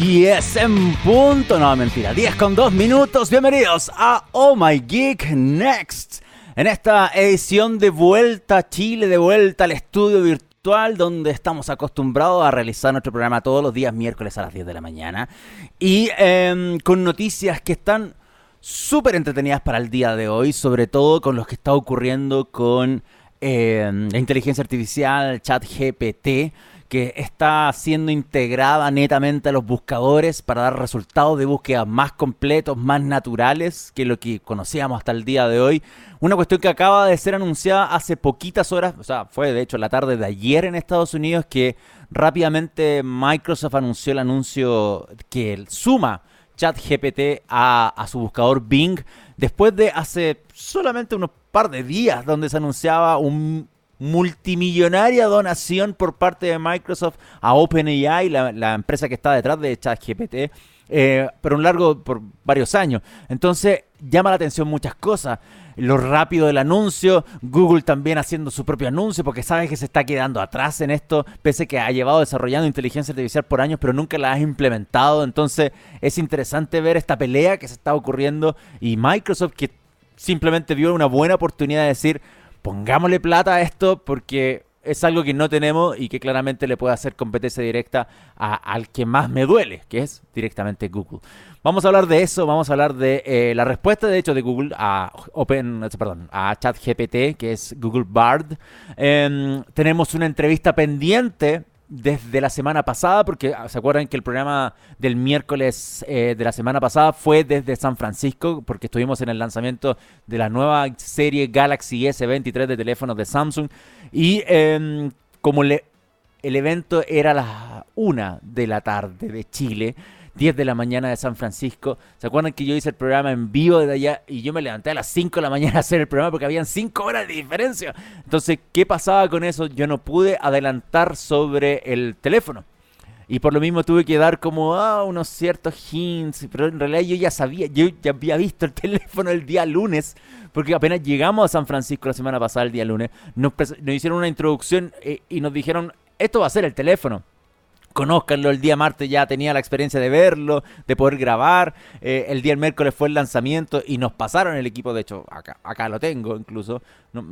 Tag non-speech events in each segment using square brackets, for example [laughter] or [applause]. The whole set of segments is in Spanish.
10 en punto, no mentira, 10 con 2 minutos. Bienvenidos a Oh My Geek Next. En esta edición de vuelta a Chile, de vuelta al estudio virtual donde estamos acostumbrados a realizar nuestro programa todos los días miércoles a las 10 de la mañana y em, con noticias que están súper entretenidas para el día de hoy, sobre todo con lo que está ocurriendo con em, la inteligencia artificial, chat GPT que está siendo integrada netamente a los buscadores para dar resultados de búsqueda más completos, más naturales que lo que conocíamos hasta el día de hoy. Una cuestión que acaba de ser anunciada hace poquitas horas, o sea, fue de hecho la tarde de ayer en Estados Unidos que rápidamente Microsoft anunció el anuncio que suma ChatGPT a, a su buscador Bing después de hace solamente unos par de días donde se anunciaba un multimillonaria donación por parte de Microsoft a OpenAI, la, empresa que está detrás de ChatGPT, eh, por un largo, por varios años. Entonces llama la atención muchas cosas. Lo rápido del anuncio, Google también haciendo su propio anuncio porque sabe que se está quedando atrás en esto, pese que ha llevado desarrollando inteligencia artificial por años, pero nunca la ha implementado. Entonces es interesante ver esta pelea que se está ocurriendo y Microsoft que simplemente vio una buena oportunidad de decir, pongámosle plata a esto porque es algo que no tenemos y que claramente le puede hacer competencia directa al que más me duele, que es directamente Google. Vamos a hablar de eso, vamos a hablar de eh, la respuesta de hecho de Google a Open, perdón, a ChatGPT, que es Google Bard. Em, tenemos una entrevista pendiente desde la semana pasada, porque ah, se acuerdan que el programa del miércoles eh, de la semana pasada fue desde San Francisco, porque estuvimos en el lanzamiento de la nueva serie Galaxy S23 de teléfonos de Samsung. Y em, como le, el evento era a las una de la tarde de Chile, 10 de la mañana de San Francisco. ¿Se acuerdan que yo hice el programa en vivo desde allá y yo me levanté a las 5 de la mañana a hacer el programa porque habían 5 horas de diferencia? Entonces, ¿qué pasaba con eso? Yo no pude adelantar sobre el teléfono. Y por lo mismo tuve que dar como ah, unos ciertos hints, pero en realidad yo ya sabía, yo ya había visto el [laughs] teléfono el día lunes, porque apenas llegamos a San Francisco la semana pasada, el día lunes, nos, hicieron una introducción eh, y nos dijeron, esto va a ser el teléfono conózcanlo. El día martes ya tenía la experiencia de verlo, de poder grabar. Eh, el día miércoles fue el lanzamiento y nos pasaron el equipo. De hecho, acá, acá lo tengo incluso. No,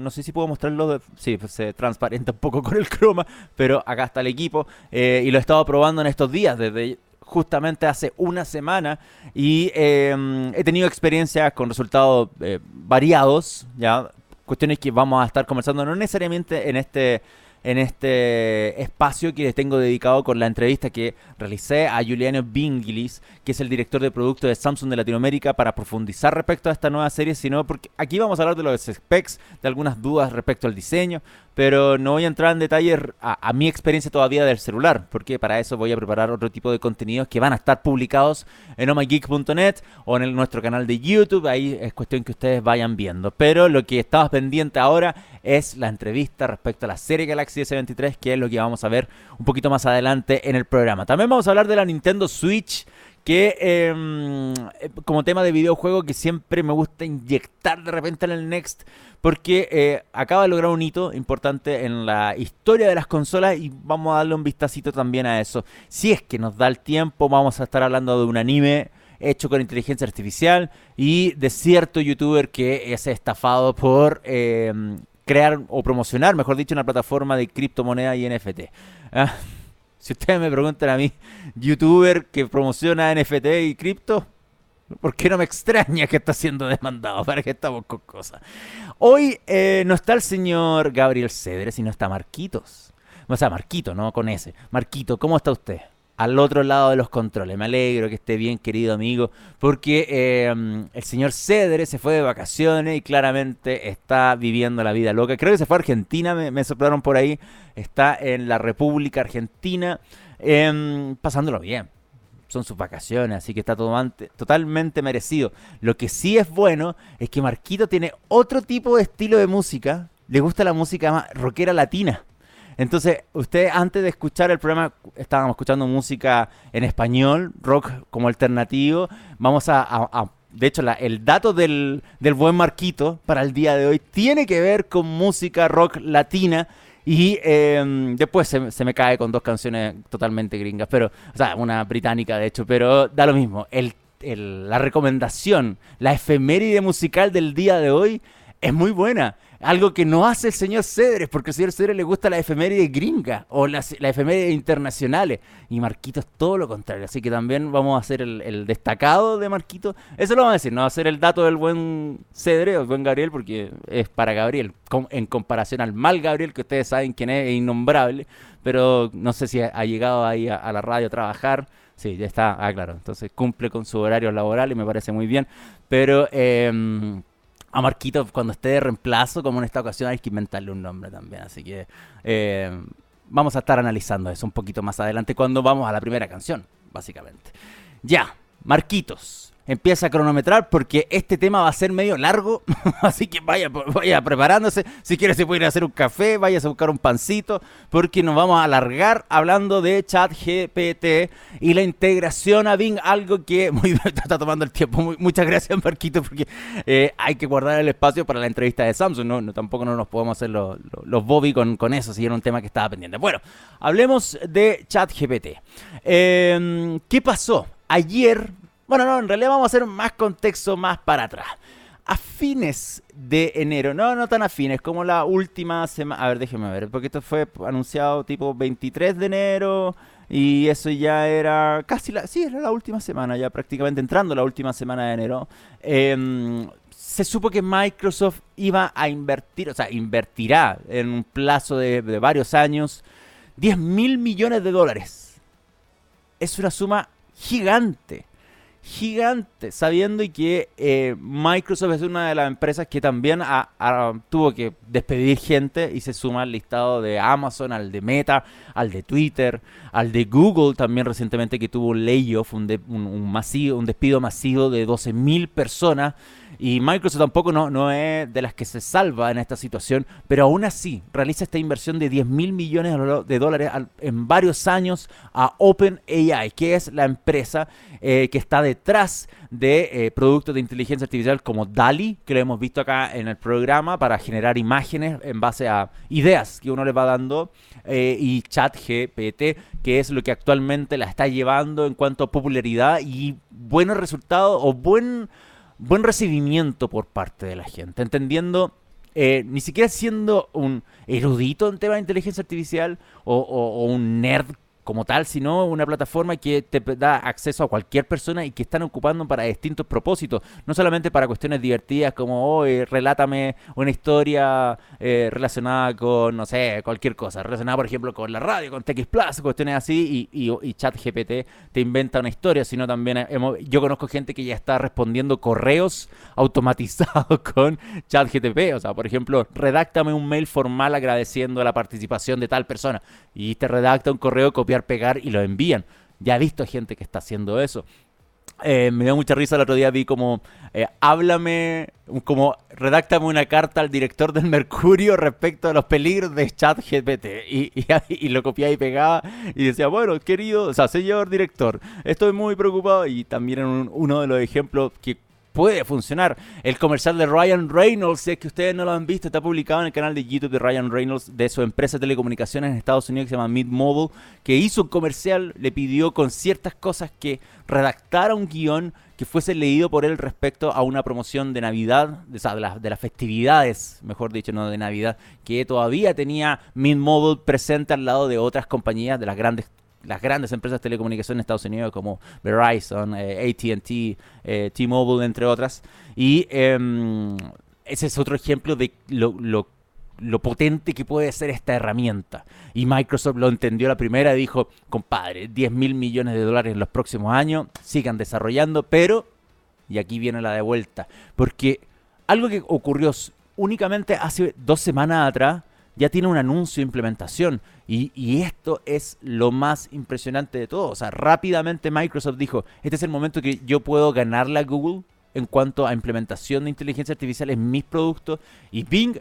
no, sé si puedo mostrarlo. sí, pues, se transparenta un poco [laughs] con el croma, pero acá está el equipo. Eh, y lo he estado probando en estos días, desde justamente hace una semana y em, he tenido experiencias con resultados eh, variados, ya cuestiones que vamos a estar conversando no necesariamente en este en este espacio que les tengo dedicado con la entrevista que realicé a Juliano Bingilis, que es el director de producto de Samsung de Latinoamérica, para profundizar respecto a esta nueva serie, sino porque aquí vamos a hablar de los specs, de algunas dudas respecto al diseño, pero no voy a entrar en detalle a, mi experiencia todavía del celular, porque para eso voy a preparar otro tipo de contenidos que van a estar publicados en omageek.net o en nuestro canal de YouTube, ahí es cuestión que ustedes vayan viendo. Pero lo que estaba pendiente ahora es la entrevista respecto a la serie Galaxy S23, que es lo que vamos a ver un poquito más adelante en el programa. También vamos a hablar de la Nintendo Switch que em, eh, como tema de videojuego que siempre me gusta inyectar de repente en el Next, porque eh, acaba de lograr un hito importante en la historia de las consolas y vamos a darle un vistacito también a eso. Si es que nos da el tiempo, vamos a estar hablando de un anime hecho con inteligencia artificial y de cierto youtuber que es estafado por em, crear o promocionar, mejor dicho, una plataforma de criptomoneda y NFT. Si ustedes me preguntan a mí, youtuber que promociona NFT y cripto, ¿por qué no me extraña que está siendo demandado? ¿Para que estamos con cosas? Hoy eh, no está el señor Gabriel Cedres, sino está Marquitos. O sea, Marquito, ¿no? Con ese. Marquito, ¿cómo está usted? Al otro lado de los controles. Me alegro que esté bien, querido amigo, porque eh, el señor Cedre se fue de vacaciones y claramente está viviendo la vida loca. Creo que se fue a Argentina, me, soplaron por ahí. Está en la República Argentina, em, pasándolo bien. Son sus vacaciones, así que está totalmente merecido. Lo que sí es bueno es que Marquito tiene otro tipo de estilo de música. Le gusta la música más rockera latina. Entonces, usted antes de escuchar el programa, estábamos escuchando música en español, rock como alternativo. Vamos a, de hecho, el dato del, buen Marquito para el día de hoy tiene que ver con música rock latina. Y em, después se, me cae con dos canciones totalmente gringas, pero, o sea, una británica de hecho, pero da lo mismo. La recomendación, la efeméride musical del día de hoy es muy buena. Algo que no hace el señor Cedres, porque al señor Cedres le gusta la efeméride gringa o las, la efeméride internacionales. Y Marquito es todo lo contrario. Así que también vamos a hacer el, destacado de Marquito. Eso lo vamos a decir, no va a ser el dato del buen Cedre o el buen Gabriel, porque es para Gabriel. en comparación al mal Gabriel, que ustedes saben quién es, es innombrable. Pero no sé si ha, llegado ahí a, la radio a trabajar. Sí, ya está. Ah, claro. Entonces cumple con su horario laboral y me parece muy bien. Pero. Eh, a Marquito cuando esté de reemplazo, como en esta ocasión hay que inventarle un nombre también. Así que eh, vamos a estar analizando eso un poquito más adelante cuando vamos a la primera canción, básicamente. Ya, Marquitos empieza a cronometrar porque este tema va a ser medio largo, [laughs] así que vaya, vaya preparándose. Si quiere se puede ir a hacer un café, vaya a buscar un pancito, porque nos vamos a alargar hablando de ChatGPT y la integración a Bing, algo que [laughs] muy, [laughs] está tomando el tiempo. muchas gracias, Marquito, porque eh, hay que guardar el espacio para la entrevista de Samsung. No, tampoco no nos podemos hacer los, los, Bobby con, con, eso, si era un tema que estaba pendiente. Bueno, hablemos de ChatGPT. Eh, ¿Qué pasó? Ayer bueno, no, en realidad vamos a hacer más contexto más para atrás. A fines de enero, no, no tan a fines, como la última semana. A ver, déjeme ver, porque esto fue anunciado tipo 23 de enero y eso ya era casi la. Sí, era la última semana, ya prácticamente entrando la última semana de enero. Em, se supo que Microsoft iba a invertir, o sea, invertirá en un plazo de, de varios años 10 mil millones de dólares. Es una suma gigante gigante, sabiendo que eh, Microsoft es una de las empresas que también tuvo que despedir gente y se suma al listado de Amazon, al de Meta, al de Twitter, al de Google también recientemente que tuvo un layoff, un, masivo, un despido masivo de 12.000 personas y Microsoft tampoco no, no es de las que se salva en esta situación, pero aún así realiza esta inversión de 10 mil millones de dólares en varios años a OpenAI, que es la empresa eh, que está detrás de eh, productos de inteligencia artificial como DALI, que lo hemos visto acá en el programa, para generar imágenes en base a ideas que uno le va dando, eh, y ChatGPT, que es lo que actualmente la está llevando en cuanto a popularidad y buenos resultados o buen buen recibimiento por parte de la gente, entendiendo, eh, ni siquiera siendo un erudito en temas de inteligencia artificial o un nerd como tal, sino una plataforma que te da acceso a cualquier persona y que están ocupando para distintos propósitos, no solamente para cuestiones divertidas como, hoy relátame una historia eh, relacionada con, no sé, cualquier cosa, relacionada por ejemplo con la radio, con TX Plus, cuestiones así, y, ChatGPT te inventa una historia, sino también yo conozco gente que ya está respondiendo correos [laughs] automatizados con ChatGPT, o sea, por ejemplo, redáctame un mail formal agradeciendo la participación de tal persona, y te redacta un correo copiado pegar y lo envían. Ya he visto gente que está haciendo eso. Eh, me dio mucha risa el otro día, vi como, eh, háblame, como, redáctame una carta al director del Mercurio respecto a los peligros de ChatGPT. Y, [laughs] y, lo copiaba y pegaba y decía, bueno, querido, o sea, señor director, estoy muy preocupado. Y también en uno de los ejemplos que puede funcionar. El comercial de Ryan Reynolds, si es que ustedes no lo han visto, está publicado en el canal de YouTube de Ryan Reynolds de su empresa de telecomunicaciones en Estados Unidos que se llama Mid Mobile, que hizo un comercial, le pidió con ciertas cosas que redactara un guion que fuese leído por él respecto a una promoción de Navidad, de, de, las festividades, mejor dicho, no de Navidad, que todavía tenía Mid Mobile presente al lado de otras compañías, de las grandes las grandes empresas de telecomunicación en Estados Unidos como Verizon, eh, ATT, eh, T-Mobile, entre otras. Y em, ese es otro ejemplo de lo, lo, potente que puede ser esta herramienta. Y Microsoft lo entendió la primera y dijo, compadre, 10 mil millones de dólares en los próximos años, sigan desarrollando, pero, y aquí viene la de vuelta, porque algo que ocurrió únicamente hace dos semanas atrás, ya tiene un anuncio de implementación. Y, esto es lo más impresionante de todo. O sea, rápidamente Microsoft dijo, este es el momento que yo puedo ganarle a Google en cuanto a implementación de inteligencia artificial en mis productos. Y Bing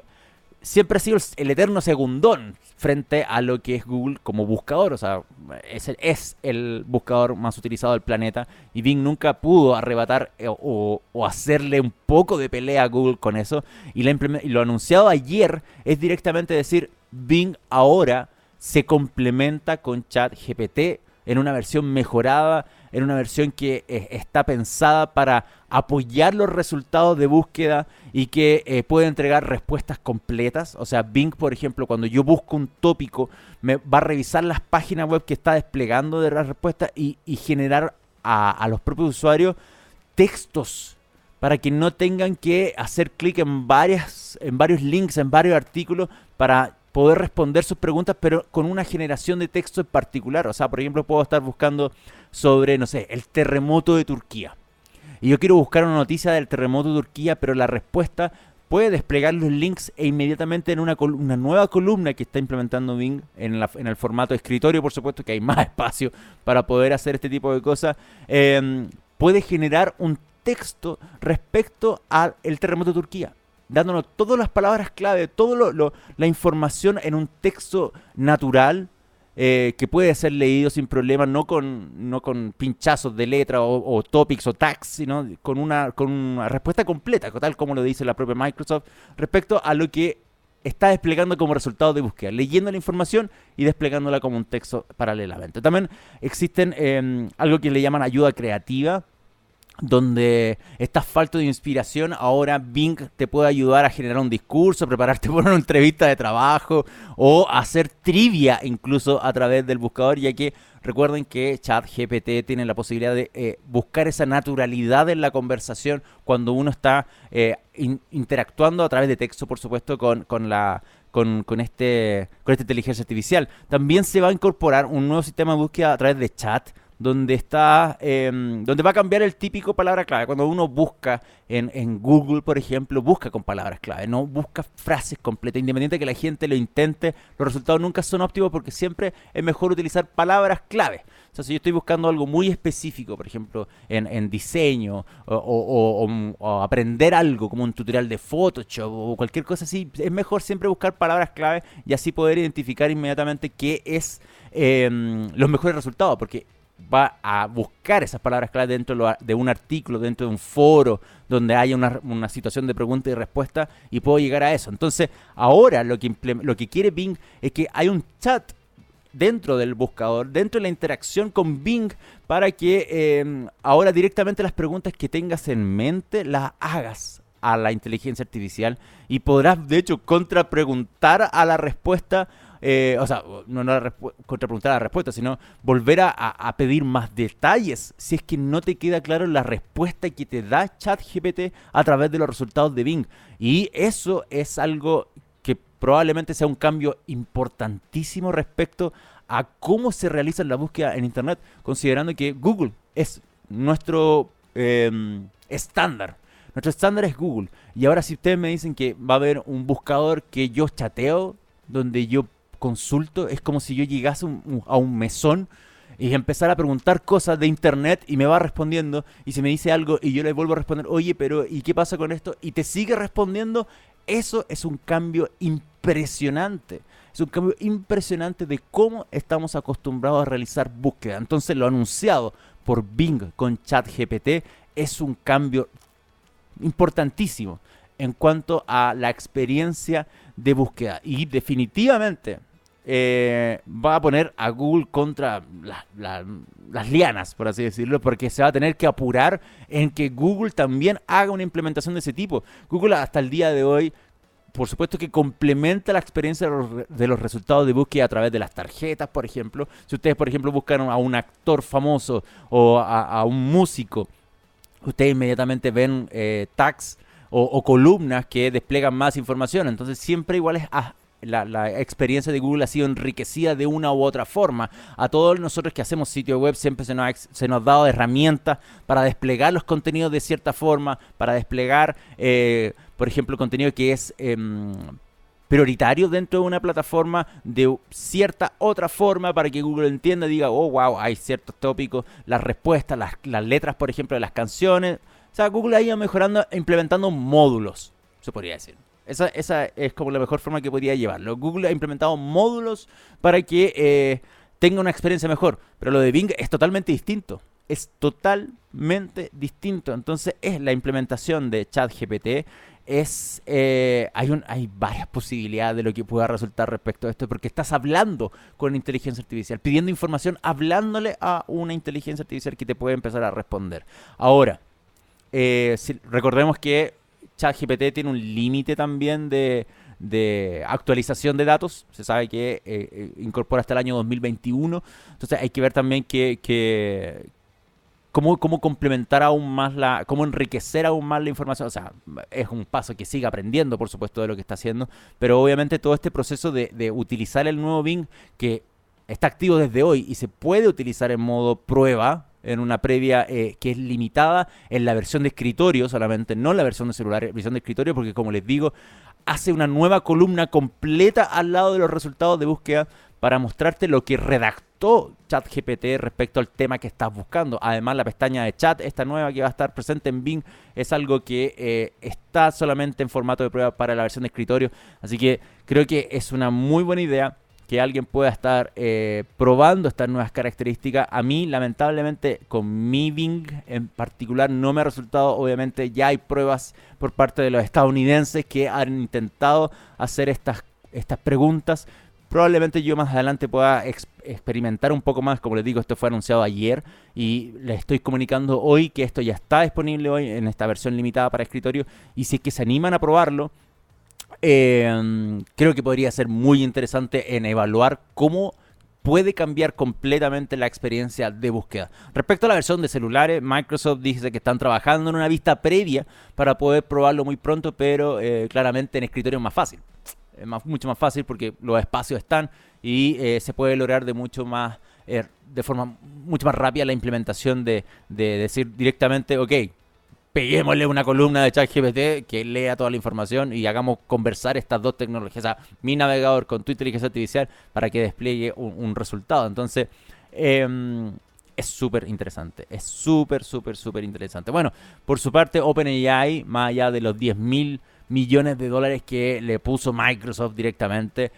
siempre ha sido el eterno segundón frente a lo que es Google como buscador. O sea, es el, buscador más utilizado del planeta. Y Bing nunca pudo arrebatar eh, o, hacerle un poco de pelea a Google con eso. Y, y lo anunciado ayer es directamente decir, Bing ahora se complementa con ChatGPT en una versión mejorada, en una versión que eh, está pensada para apoyar los resultados de búsqueda y que eh, puede entregar respuestas completas. O sea, Bing, por ejemplo, cuando yo busco un tópico, me va a revisar las páginas web que está desplegando de las respuestas y, generar a, a los propios usuarios textos para que no tengan que hacer clic en, varias, en varios links, en varios artículos para poder responder sus preguntas, pero con una generación de texto en particular. O sea, por ejemplo, puedo estar buscando sobre, no sé, el terremoto de Turquía. Y yo quiero buscar una noticia del terremoto de Turquía, pero la respuesta puede desplegar los links e inmediatamente en una, una nueva columna que está implementando Bing en, en, el formato escritorio, por supuesto que hay más [laughs] espacio para poder hacer este tipo de cosas, em, puede generar un texto respecto al terremoto de Turquía dándonos todas las palabras clave, toda la información en un texto natural eh, que puede ser leído sin problema, no con, no con pinchazos de letra o, topics o tags, sino con una, con una respuesta completa, tal como lo dice la propia Microsoft, respecto a lo que está desplegando como resultado de búsqueda, leyendo la información y desplegándola como un texto paralelamente. También existen em, algo que le llaman ayuda creativa, donde estás falto de inspiración, ahora Bing te puede ayudar a generar un discurso, prepararte [laughs] por una entrevista de trabajo o hacer trivia incluso a través del buscador, ya que recuerden que ChatGPT tiene la posibilidad de eh, buscar esa naturalidad en la conversación cuando uno está eh, interactuando a través de texto, por supuesto, con, con la... Con, con, este, con esta inteligencia artificial. También se va a incorporar un nuevo sistema de búsqueda a través de chat, donde está, em, donde va a cambiar el típico palabra clave. Cuando uno busca en, en, Google, por ejemplo, busca con palabras clave, no busca frases completas, independiente de que la gente lo intente, los resultados nunca son óptimos porque siempre es mejor utilizar palabras clave. O sea, si yo estoy buscando algo muy específico, por ejemplo, en, en diseño o, o, aprender algo como un tutorial de Photoshop o cualquier cosa así, es mejor siempre buscar palabras clave y así poder identificar inmediatamente qué es em, los mejores resultados, porque va a buscar esas palabras clave dentro de un artículo, dentro de un foro, donde haya una, situación de pregunta y respuesta y puedo llegar a eso. Entonces, ahora lo que, lo que quiere Bing es que hay un chat dentro del buscador, dentro de la interacción con Bing, para que em, ahora directamente las preguntas que tengas en mente las hagas a la inteligencia artificial y podrás de hecho contrapreguntar a la respuesta eh, o sea, no, no contrapreguntar la respuesta, sino volver a, pedir más detalles si es que no te queda claro la respuesta que te da ChatGPT a través de los resultados de Bing. Y eso es algo que probablemente sea un cambio importantísimo respecto a cómo se realiza la búsqueda en Internet, considerando que Google es nuestro em, estándar. Nuestro estándar es Google. Y ahora si ustedes me dicen que va a haber un buscador que yo chateo, donde yo consulto, es como si yo llegase a un mesón y empezara a preguntar cosas de internet y me va respondiendo y si me dice algo y yo le vuelvo a responder, oye, pero ¿y qué pasa con esto? Y te sigue respondiendo, eso es un cambio impresionante. Es un cambio impresionante de cómo estamos acostumbrados a realizar búsqueda. Entonces lo anunciado por Bing con ChatGPT es un cambio importantísimo en cuanto a la experiencia de búsqueda. Y definitivamente eh, va a poner a Google contra las lianas, por así decirlo, porque se va a tener que apurar en que Google también haga una implementación de ese tipo. Google hasta el día de hoy, por supuesto que complementa la experiencia de los, resultados de búsqueda a través de las tarjetas, por ejemplo. Si ustedes, por ejemplo, buscan a un actor famoso o a, un músico, ustedes inmediatamente ven eh, tags o, columnas que despliegan más información. Entonces siempre igual es la, experiencia de Google ha sido enriquecida de una u otra forma. A todos nosotros que hacemos sitio web siempre se nos, ha, se nos ha dado herramientas para desplegar los contenidos de cierta forma, para desplegar, eh, por ejemplo, contenido que es... Em, prioritario dentro de una plataforma de cierta otra forma para que Google entienda y diga, oh, wow, hay ciertos tópicos, las respuestas, las letras, por ejemplo, de las canciones. O sea, Google ha ido mejorando, implementando módulos, se podría decir. Esa, es como la mejor forma que podría llevarlo. Google ha implementado módulos para que eh, tenga una experiencia mejor, pero lo de Bing es totalmente distinto. Es totalmente distinto. Entonces es la implementación de ChatGPT es eh, hay, un, hay varias posibilidades de lo que pueda resultar respecto a esto, porque estás hablando con inteligencia artificial, pidiendo información, hablándole a una inteligencia artificial que te puede empezar a responder. Ahora, eh, recordemos que ChatGPT tiene un límite también de, actualización de datos. Se sabe que eh, incorpora hasta el año 2021. Entonces hay que ver también que, cómo, cómo complementar aún más la, cómo enriquecer aún más la información. O sea, es un paso que sigue aprendiendo, por supuesto, de lo que está haciendo, pero obviamente todo este proceso de utilizar el nuevo Bing que está activo desde hoy y se puede utilizar en modo prueba, en una previa eh, que es limitada en la versión de escritorio solamente, no la versión de celular, versión de escritorio, porque como les digo, hace una nueva columna completa al lado de los resultados de búsqueda para mostrarte lo que redactó ChatGPT respecto al tema que estás buscando. Además, la pestaña de chat, esta nueva que va a estar presente en Bing, es algo que eh, está solamente en formato de prueba para la versión de escritorio. Así que creo que es una muy buena idea que alguien pueda estar eh, probando estas nuevas características. A mí, lamentablemente, con mi Bing en particular no me ha resultado. Obviamente, ya hay pruebas por parte de los estadounidenses que han intentado hacer estas, estas preguntas. Probablemente yo más adelante pueda experimentar un poco más, como les digo, esto fue anunciado ayer y les estoy comunicando hoy que esto ya está disponible hoy en esta versión limitada para escritorio y si es que se animan a probarlo, eh, creo que podría ser muy interesante en evaluar cómo puede cambiar completamente la experiencia de búsqueda. Respecto a la versión de celulares, Microsoft dice que están trabajando en una vista previa para poder probarlo muy pronto, pero eh, claramente en escritorio es más fácil. Es mucho más fácil porque los espacios están y eh, se puede lograr de mucho más, de forma mucho más rápida la implementación de, de decir directamente, ok, peguémosle una columna de ChatGPT que lea toda la información y hagamos conversar estas dos tecnologías, mi navegador con tu inteligencia artificial para que despliegue un, resultado. Entonces, em, es súper interesante, es súper, súper, súper interesante. Bueno, por su parte, OpenAI, más allá de los 10 mil millones de dólares que le puso Microsoft directamente,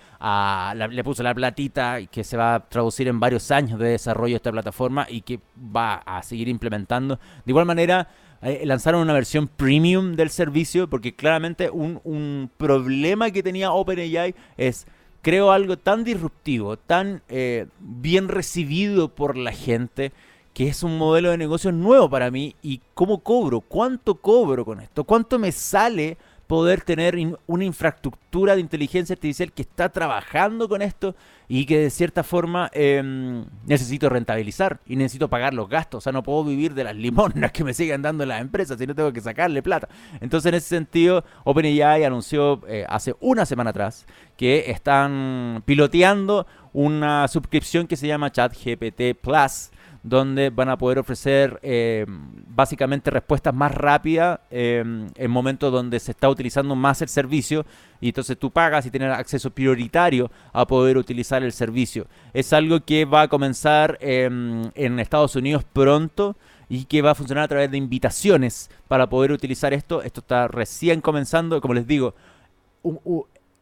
le puso la platita que se va a traducir en varios años de desarrollo de esta plataforma y que va a seguir implementando. De igual manera, eh, lanzaron una versión premium del servicio porque claramente un, problema que tenía OpenAI es creo algo tan disruptivo, tan eh, bien recibido por la gente, que es un modelo de negocio nuevo para mí. ¿Y cómo cobro? ¿Cuánto cobro con esto? ¿Cuánto me sale poder tener una infraestructura de inteligencia artificial que está trabajando con esto y que de cierta forma em, necesito rentabilizar y necesito pagar los gastos. O sea, no puedo vivir de las limonas que me siguen dando las empresas, si no tengo que sacarle plata. Entonces, en ese sentido, OpenAI anunció eh, hace una semana atrás que están piloteando una suscripción que se llama ChatGPT Plus donde van a poder ofrecer eh, básicamente respuestas más rápidas eh, en momentos donde se está utilizando más el servicio y entonces tú pagas y tienes acceso prioritario a poder utilizar el servicio. Es algo que va a comenzar em, en Estados Unidos pronto y que va a funcionar a través de invitaciones para poder utilizar esto. Esto está recién comenzando, como les digo,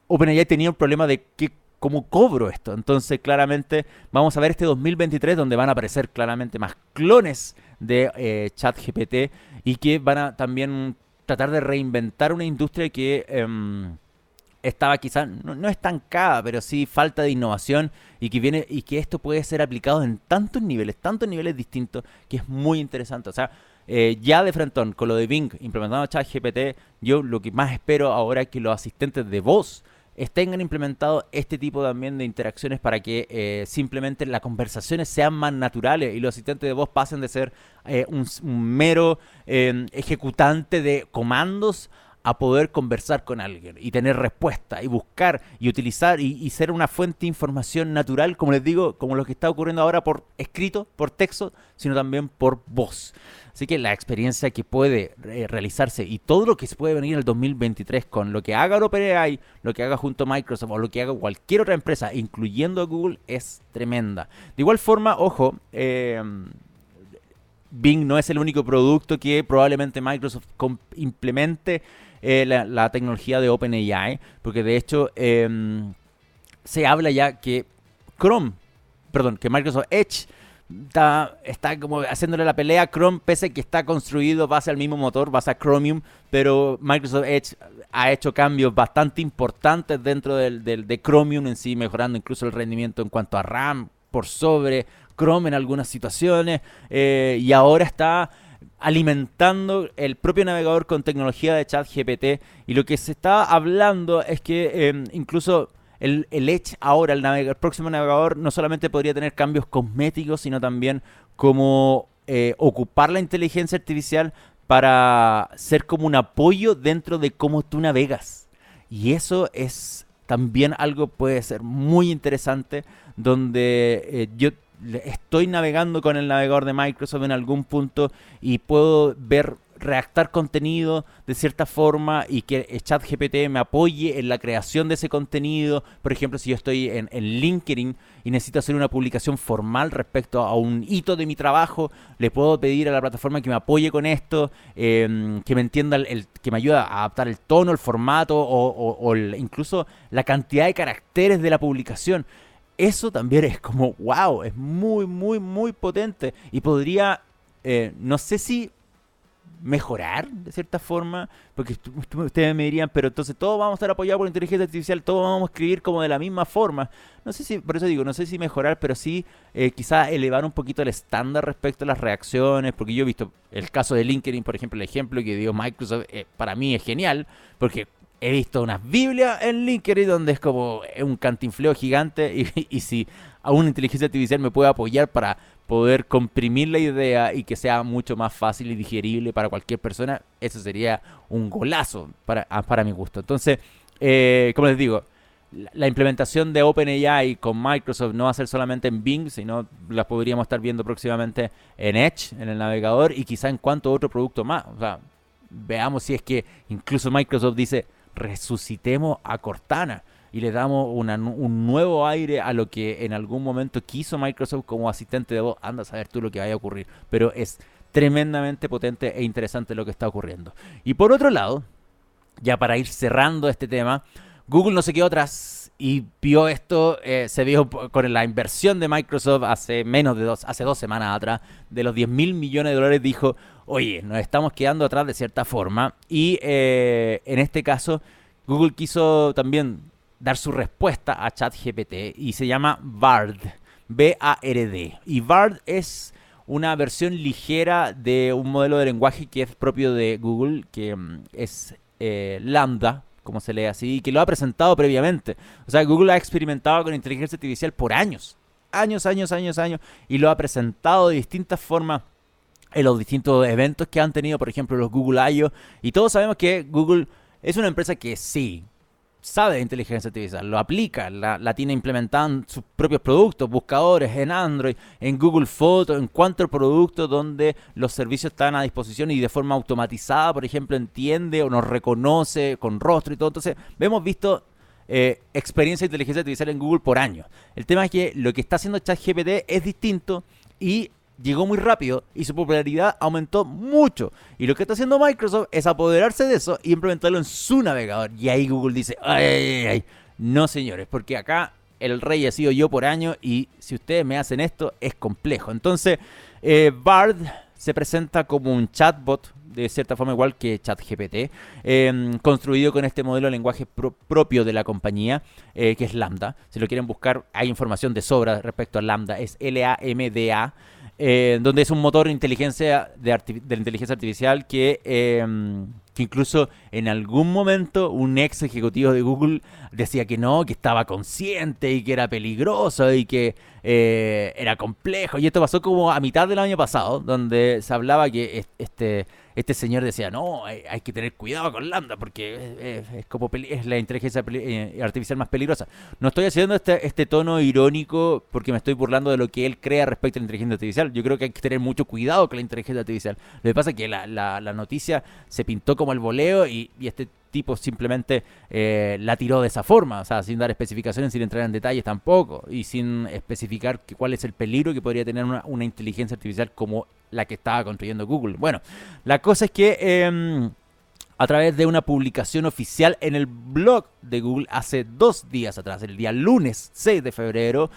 OpenAI tenía un problema de qué cómo cobro esto. Entonces, claramente, vamos a ver este 2023 donde van a aparecer claramente más clones de eh, ChatGPT y que van a también tratar de reinventar una industria que em, estaba quizás no, estancada, pero sí falta de innovación y que viene y que esto puede ser aplicado en tantos niveles, tantos niveles distintos, que es muy interesante. O sea, eh, ya de frente con lo de Bing implementando ChatGPT, yo lo que más espero ahora es que los asistentes de voz tengan implementado este tipo también de interacciones para que eh, simplemente las conversaciones sean más naturales y los asistentes de voz pasen de ser eh, un, mero em, ejecutante de comandos a poder conversar con alguien y tener respuesta y buscar y utilizar y, ser una fuente de información natural, como les digo, como lo que está ocurriendo ahora por escrito, por texto, sino también por voz. Así que la experiencia que puede eh, realizarse y todo lo que se puede venir en el 2023 con lo que haga OpenAI, lo que haga junto a Microsoft o lo que haga cualquier otra empresa, incluyendo Google, es tremenda. De igual forma, ojo, em, Bing no es el único producto que probablemente Microsoft implemente eh, la, tecnología de OpenAI, porque de hecho em, se habla ya que Chrome, perdón, que Microsoft Edge está, está como haciéndole la pelea a Chrome, pese a que está construido base al mismo motor, base a Chromium, pero Microsoft Edge ha hecho cambios bastante importantes dentro del, de Chromium en sí, mejorando incluso el rendimiento en cuanto a RAM por sobre Chrome en algunas situaciones, eh, y ahora está alimentando el propio navegador con tecnología de chat GPT y lo que se está hablando es que em, incluso el, Edge ahora, el, próximo navegador, no solamente podría tener cambios cosméticos, sino también como eh, ocupar la inteligencia artificial para ser como un apoyo dentro de cómo tú navegas. Y eso es también algo puede ser muy interesante, donde eh, yo estoy navegando con el navegador de Microsoft en algún punto y puedo ver redactar contenido de cierta forma y que ChatGPT me apoye en la creación de ese contenido. Por ejemplo, si yo estoy en, LinkedIn y necesito hacer una publicación formal respecto a un hito de mi trabajo, le puedo pedir a la plataforma que me apoye con esto, em, que me entienda, el, que me ayude a adaptar el tono, el formato o, incluso la cantidad de caracteres de la publicación eso también es como, wow, es muy, muy, muy potente. Y podría, eh, no sé si mejorar de cierta forma, porque ustedes me dirían, pero entonces todos vamos a estar apoyados por inteligencia artificial, todos vamos a escribir como de la misma forma. No sé si, por eso digo, no sé si mejorar, pero sí eh, quizá elevar un poquito el estándar respecto a las reacciones, porque yo he visto el caso de LinkedIn, por ejemplo, el ejemplo que dio Microsoft, eh, para mí es genial, porque he visto unas Biblias en LinkedIn donde es como un cantinfleo gigante y, [laughs] si a una inteligencia artificial me puede apoyar para poder comprimir la idea y que sea mucho más fácil y digerible para cualquier persona, eso sería un golazo para, ah, para mi gusto. Entonces, eh, como les digo, la implementación de OpenAI con Microsoft no va a ser solamente en Bing, sino las podríamos estar viendo próximamente en Edge, en el navegador, y quizá en cuanto otro producto más. O sea, veamos si es que incluso Microsoft dice, resucitemos a Cortana y le damos un nuevo aire a lo que en algún momento quiso Microsoft como asistente de voz. Anda a saber tú lo que vaya a ocurrir. Pero es tremendamente potente e interesante lo que está ocurriendo. Y por otro lado, ya para ir cerrando este tema, Google no se quedó atrás y vio esto, eh, se vio con la inversión de Microsoft hace menos de dos, hace dos semanas atrás, de los 10 mil millones de dólares, dijo, oye, nos estamos quedando atrás de cierta forma. Y eh, en este caso, Google quiso también dar su respuesta a ChatGPT y se llama Bard, B-A-R-D. Y Bard es una versión ligera de un modelo de lenguaje que es propio de Google, que mm, es eh, Lambda, como se lee así, y que lo ha presentado previamente. O sea, Google ha experimentado con inteligencia artificial por años, años, años, años, años, y lo ha presentado de distintas formas en los distintos eventos que han tenido, por ejemplo, los Google I.O. Y todos sabemos que Google es una empresa que sí, sabe de inteligencia artificial, lo aplica, la, tiene implementada en sus propios productos, buscadores, en Android, en Google Photos, en cuantos productos donde los servicios están a disposición y de forma automatizada, por ejemplo, entiende o nos reconoce con rostro y todo. Entonces, hemos visto eh, experiencia de inteligencia artificial en Google por años. El tema es que lo que está haciendo ChatGPT es distinto y llegó muy rápido y su popularidad aumentó mucho. Y lo que está haciendo Microsoft es apoderarse de eso y implementarlo en su navegador. Y ahí Google dice, ay, ay, ay, no señores, porque acá el rey ha sido yo por año y si ustedes me hacen esto es complejo. Entonces, eh, Bard se presenta como un chatbot de cierta forma igual que ChatGPT, em, construido con este modelo de lenguaje propio de la compañía, eh, que es Lambda. Si lo quieren buscar, hay información de sobra respecto a Lambda, es L-A-M-D-A. Eh, donde es un motor de inteligencia de, de inteligencia artificial que, em, que, incluso en algún momento un ex ejecutivo de Google decía que no, que estaba consciente y que era peligroso y que eh, era complejo. Y esto pasó como a mitad del año pasado, donde se hablaba que este este señor decía, no, hay, que tener cuidado con Lambda porque es, como es la inteligencia eh, artificial más peligrosa. No estoy haciendo este, este tono irónico porque me estoy burlando de lo que él crea respecto a la inteligencia artificial. Yo creo que hay que tener mucho cuidado con la inteligencia artificial. Lo que pasa es que la, la, noticia se pintó como el voleo y este tipo simplemente eh, la tiró de esa forma, o sea, sin dar especificaciones, sin entrar en detalles tampoco, y sin especificar cuál es el peligro que podría tener una, inteligencia artificial como la que estaba construyendo Google. Bueno, la cosa es que em, a través de una publicación oficial en el blog de Google hace dos días atrás, el día lunes 6 de febrero,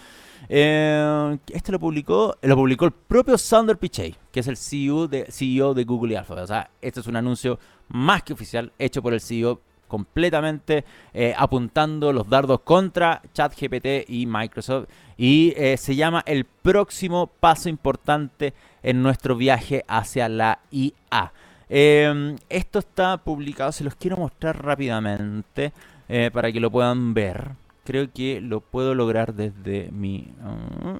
Eh, este lo publicó, lo publicó el propio Sander Pichai, que es el CEO de, CEO de Google y Alphabet. O sea, este es un anuncio más que oficial hecho por el CEO completamente eh, apuntando los dardos contra ChatGPT y Microsoft. Y eh, se llama el próximo paso importante en nuestro viaje hacia la IA. Em, esto está publicado, se los quiero mostrar rápidamente eh, para que lo puedan ver. Creo que lo puedo lograr desde mi... Uh,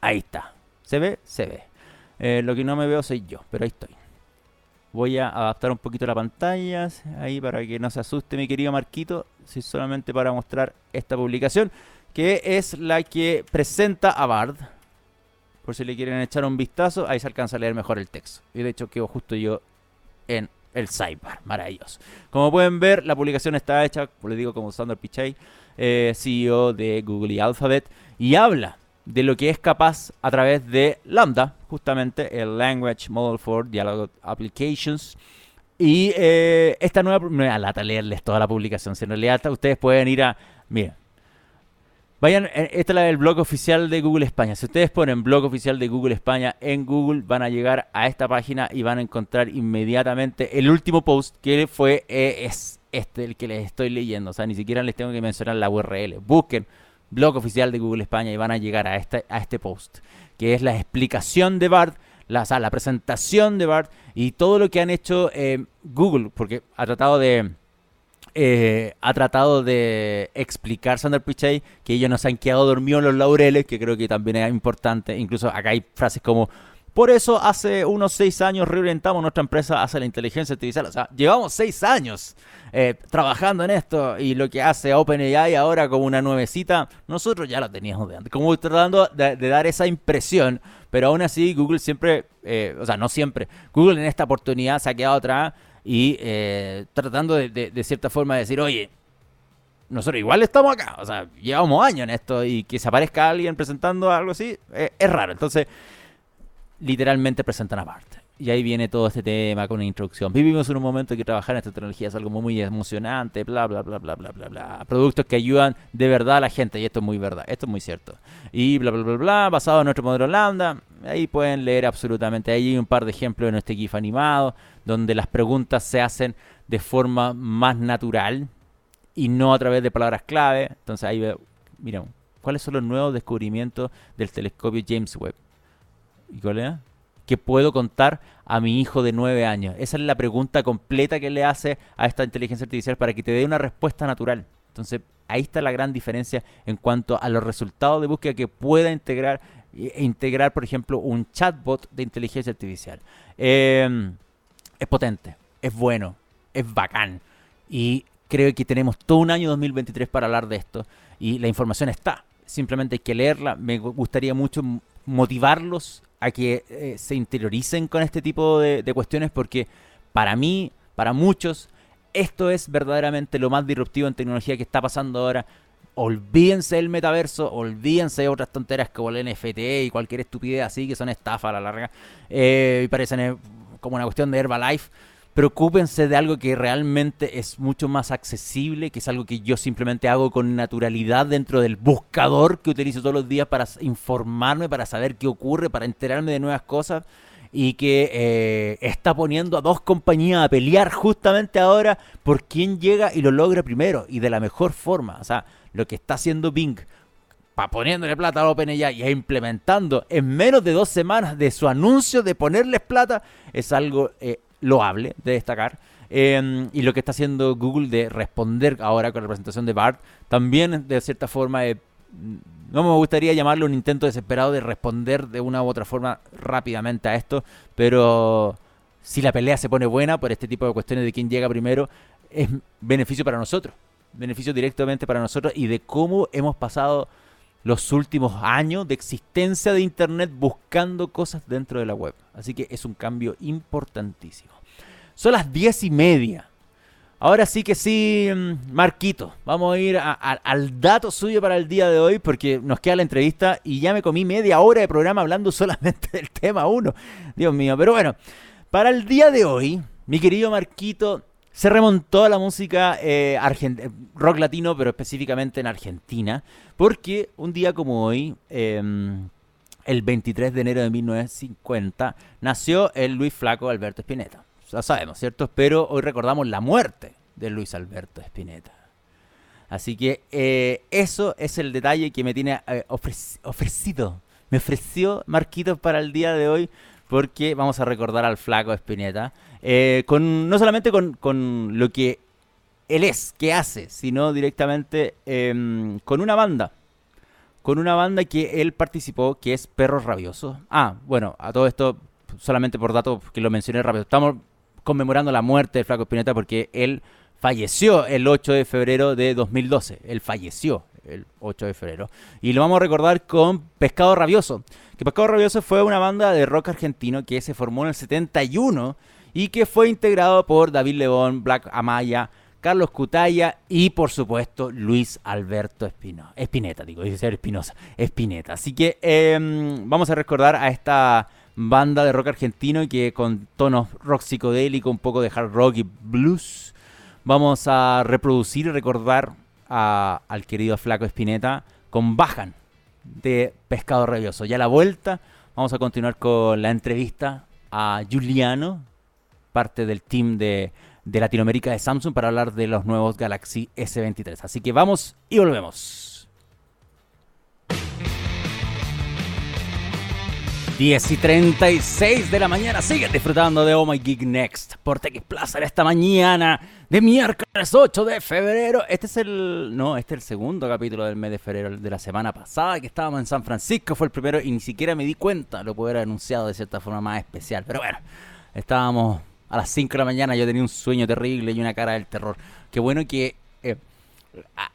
ahí está. ¿Se ve? Se ve. lo que no me veo soy yo, pero ahí estoy. Voy a adaptar un poquito la pantalla ahí para que no se asuste mi querido Marquito, si solamente para mostrar esta publicación, que es la que presenta a Bard. Por si le quieren echar un vistazo, ahí se alcanza a leer mejor el texto. Y de hecho quedo justo yo en el sidebar, maravilloso. Como pueden ver, la publicación está hecha, les digo, como Sandor Pichai, eh, CEO de Google y Alphabet, y habla de lo que es capaz a través de Lambda, justamente el Language Model for Dialogue Applications. Y eh, esta nueva, no es lata leerles toda la publicación, si en realidad ustedes pueden ir a, miren, vayan, eh, esta es la del blog oficial de Google España. Si ustedes ponen blog oficial de Google España en Google, van a llegar a esta página y van a encontrar inmediatamente el último post que fue, eh, es este el que les estoy leyendo. O sea, ni siquiera les tengo que mencionar la URL. Busquen blog oficial de Google España y van a llegar a este, a este post, que es la explicación de BART, la, la presentación de BART y todo lo que han hecho eh, Google, porque ha tratado de... Eh, ha tratado de explicar Sander Pichai que ellos no se han quedado dormidos en los laureles, que creo que también es importante. Incluso acá hay frases como por eso hace unos seis años reorientamos nuestra empresa hacia la inteligencia artificial. O sea, llevamos seis años eh, trabajando en esto y lo que hace OpenAI ahora como una nuevecita, nosotros ya lo teníamos de antes. Como tratando de, dar esa impresión, pero aún así Google siempre, eh, o sea, no siempre, Google en esta oportunidad se ha quedado atrás y eh, tratando de, de cierta forma de decir, oye, nosotros igual estamos acá, o sea, llevamos años en esto y que se aparezca alguien presentando algo así, es raro. Entonces, literalmente presentan a Bart. Y ahí viene todo este tema con una introducción. Vivimos en un momento en que trabajar en esta tecnología es algo muy emocionante, bla, bla, bla, bla, bla, bla, bla. Productos que ayudan de verdad a la gente, y esto es muy verdad, esto es muy cierto. Y bla, bla, bla, bla, basado en nuestro modelo Lambda. Ahí pueden leer absolutamente. Ahí hay un par de ejemplos de nuestro GIF animado, donde las preguntas se hacen de forma más natural y no a través de palabras clave. Entonces ahí, miren, ¿cuáles son los nuevos descubrimientos del telescopio James Webb? ¿Qué puedo contar a mi hijo de nueve años? Esa es la pregunta completa que le hace a esta inteligencia artificial para que te dé una respuesta natural. Entonces, ahí está la gran diferencia en cuanto a los resultados de búsqueda que pueda integrar, e integrar por ejemplo, un chatbot de inteligencia artificial. Em, es potente, es bueno, es bacán. Y creo que tenemos todo un año 2023 para hablar de esto. Y la información está. Simplemente hay que leerla. Me gustaría mucho motivarlos a que eh, se interioricen con este tipo de, cuestiones porque para mí, para muchos, esto es verdaderamente lo más disruptivo en tecnología que está pasando ahora. Olvídense del metaverso, olvídense de otras tonteras como el NFT y cualquier estupidez así que son estafas a la larga eh, y parecen eh, como una cuestión de Herbalife preocúpense de algo que realmente es mucho más accesible, que es algo que yo simplemente hago con naturalidad dentro del buscador que utilizo todos los días para informarme, para saber qué ocurre, para enterarme de nuevas cosas y que eh, está poniendo a dos compañías a pelear justamente ahora por quién llega y lo logra primero y de la mejor forma. O sea, lo que está haciendo Bing poniéndole plata a OpenAI y implementando en menos de dos semanas de su anuncio de ponerles plata es algo eh, loable de destacar. Em, y lo que está haciendo Google de responder ahora con la presentación de BART, también de cierta forma, eh, no me gustaría llamarlo un intento desesperado de responder de una u otra forma rápidamente a esto, pero si la pelea se pone buena por este tipo de cuestiones de quién llega primero, es beneficio para nosotros, beneficio directamente para nosotros y de cómo hemos pasado los últimos años de existencia de Internet buscando cosas dentro de la web. Así que es un cambio importantísimo. Son las diez y media. Ahora sí que sí, mm, Marquito, vamos a ir al dato suyo para el día de hoy porque nos queda la entrevista y ya me comí media hora de programa hablando [laughs] solamente del tema 1. Dios mío, pero bueno, para el día de hoy, mi querido Marquito, se remontó a la música eh, rock latino, pero específicamente en Argentina, porque un día como hoy, em, el 23 de enero de 1950, nació el Luis Flaco Alberto Spinetta. Ya sabemos, ¿cierto? Pero hoy recordamos la muerte de Luis Alberto Spinetta. Así que eh, eso es el detalle que me tiene eh, ofrecido. Me ofreció Marquitos para el día de hoy porque vamos a recordar al flaco Spinetta. Eh, con, no solamente con, lo que él es, que hace, sino directamente em, con una banda. Con una banda que él participó, que es Perros Rabiosos. Ah, bueno, a todo esto, solamente por dato que lo mencioné rápido. Estamos conmemorando la muerte del flaco Spinetta porque él falleció el 8 de febrero de 2012. Él falleció el 8 de febrero. Y lo vamos a recordar con Pescado Rabioso. Que Pescado Rabioso fue una banda de rock argentino que se formó en el 71 y que fue integrado por David León, Black Amaya, Carlos Cutaya y por supuesto Luis Alberto Espino, Espineta, digo, dice ser Espinosa, Espineta. Así que em, vamos a recordar a esta banda de rock argentino que con tonos rock psicodélico, un poco de hard rock y blues vamos a reproducir y recordar al querido Flaco Espineta con Bajan de Pescado Rabioso. Ya a la vuelta vamos a continuar con la entrevista a Juliano, parte del team de, de Latinoamérica de Samsung, para hablar de los nuevos Galaxy S23. Así que vamos y volvemos. 10 y 36 de la mañana. Siguen disfrutando de Oh My Geek Next por TX Plaza esta mañana de miércoles 8 de febrero. Este es el. No, este es el segundo capítulo del mes de febrero de la semana pasada que estábamos en San Francisco. Fue el primero y ni siquiera me di cuenta. Lo puedo haber anunciado de cierta forma más especial. Pero bueno, estábamos a las 5 de la mañana. Yo tenía un sueño terrible y una cara del terror. Qué bueno que.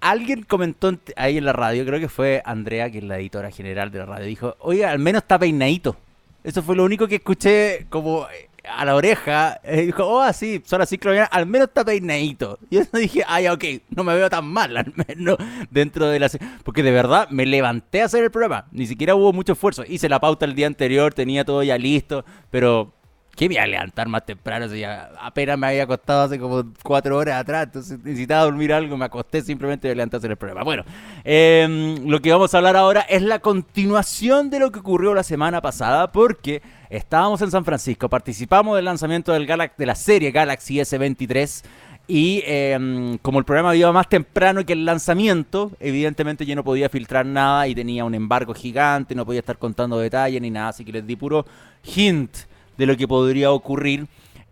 Alguien comentó ahí en la radio, creo que fue Andrea, que es la editora general de la radio, dijo, oiga, al menos está peinadito. Eso fue lo único que escuché como eh, a la oreja. Eh, dijo, oh, así, son así al menos está peinadito. Y [laughs] yo dije, ay, ok, no me veo tan mal, al menos dentro de la... Porque de verdad me levanté a hacer el programa. Ni siquiera hubo mucho esfuerzo. Hice la pauta el día anterior, tenía todo ya listo, pero ¿Qué me iba a levantar más temprano? Si apenas me había acostado hace como cuatro horas atrás, entonces necesitaba dormir algo, me acosté simplemente de levantarse el programa. Bueno, em, lo que vamos a hablar ahora es la continuación de lo que ocurrió la semana pasada, porque estábamos en San Francisco, participamos del lanzamiento del de la serie Galaxy S23. Y em, como el programa iba más temprano que el lanzamiento, evidentemente yo no podía filtrar nada y tenía un embargo gigante, no podía estar contando detalles ni nada, así que les di puro hint de lo que podría ocurrir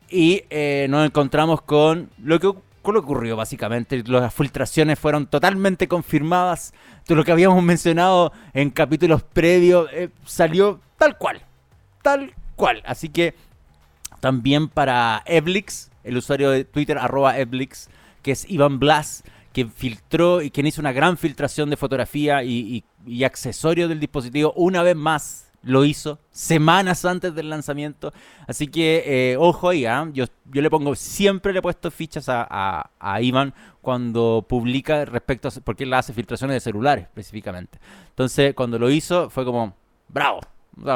y eh, nos encontramos con lo que ocurrió básicamente. Las filtraciones fueron totalmente confirmadas. Todo lo que habíamos [laughs] mencionado en capítulos previos eh, salió tal cual. Tal cual. Así que también para Eblix, el usuario de Twitter arroba Eblix, que es Iván Blas, que filtró y quien hizo una gran filtración de fotografía y, y accesorios del dispositivo una vez más lo hizo semanas antes del lanzamiento. Así que, eh, ojo ahí, ¿ah? yo, yo le pongo, siempre le he puesto fichas a, a, Iván cuando publica respecto a, porque él hace filtraciones de celulares específicamente. Entonces, cuando lo hizo, fue como, bravo.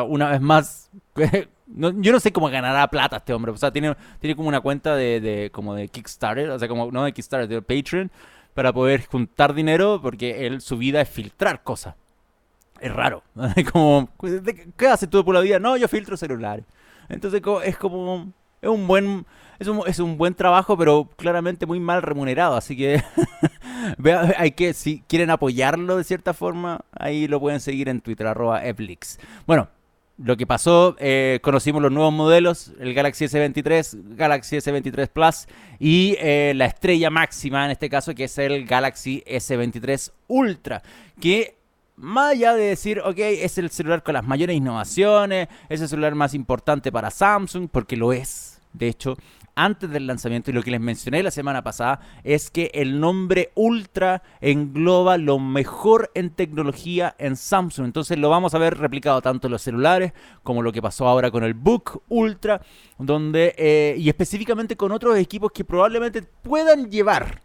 una vez más, [laughs] yo no sé cómo ganará plata este hombre. O sea, tiene, tiene como una cuenta de, de, como de Kickstarter, o sea, como no de Kickstarter, de Patreon, para poder juntar dinero, porque él, su vida es filtrar cosas es raro. [laughs] como, ¿qué haces tú por la vida? No, yo filtro celulares. Entonces es como, es un buen, es un, es un buen trabajo, pero claramente muy mal remunerado. Así que [laughs] hay que, si quieren apoyarlo de cierta forma, ahí lo pueden seguir en Twitter, arroba Eplix. Bueno, lo que pasó, eh, conocimos los nuevos modelos, el Galaxy S23, Galaxy S23 Plus y eh, la estrella máxima en este caso que es el Galaxy S23 Ultra, que más allá de decir, ok, es el celular con las mayores innovaciones, es el celular más importante para Samsung, porque lo es, de hecho, antes del lanzamiento, y lo que les mencioné la semana pasada, es que el nombre Ultra engloba lo mejor en tecnología en Samsung. Entonces lo vamos a ver replicado tanto en los celulares como lo que pasó ahora con el Book Ultra, donde, eh, y específicamente con otros equipos que probablemente puedan llevar,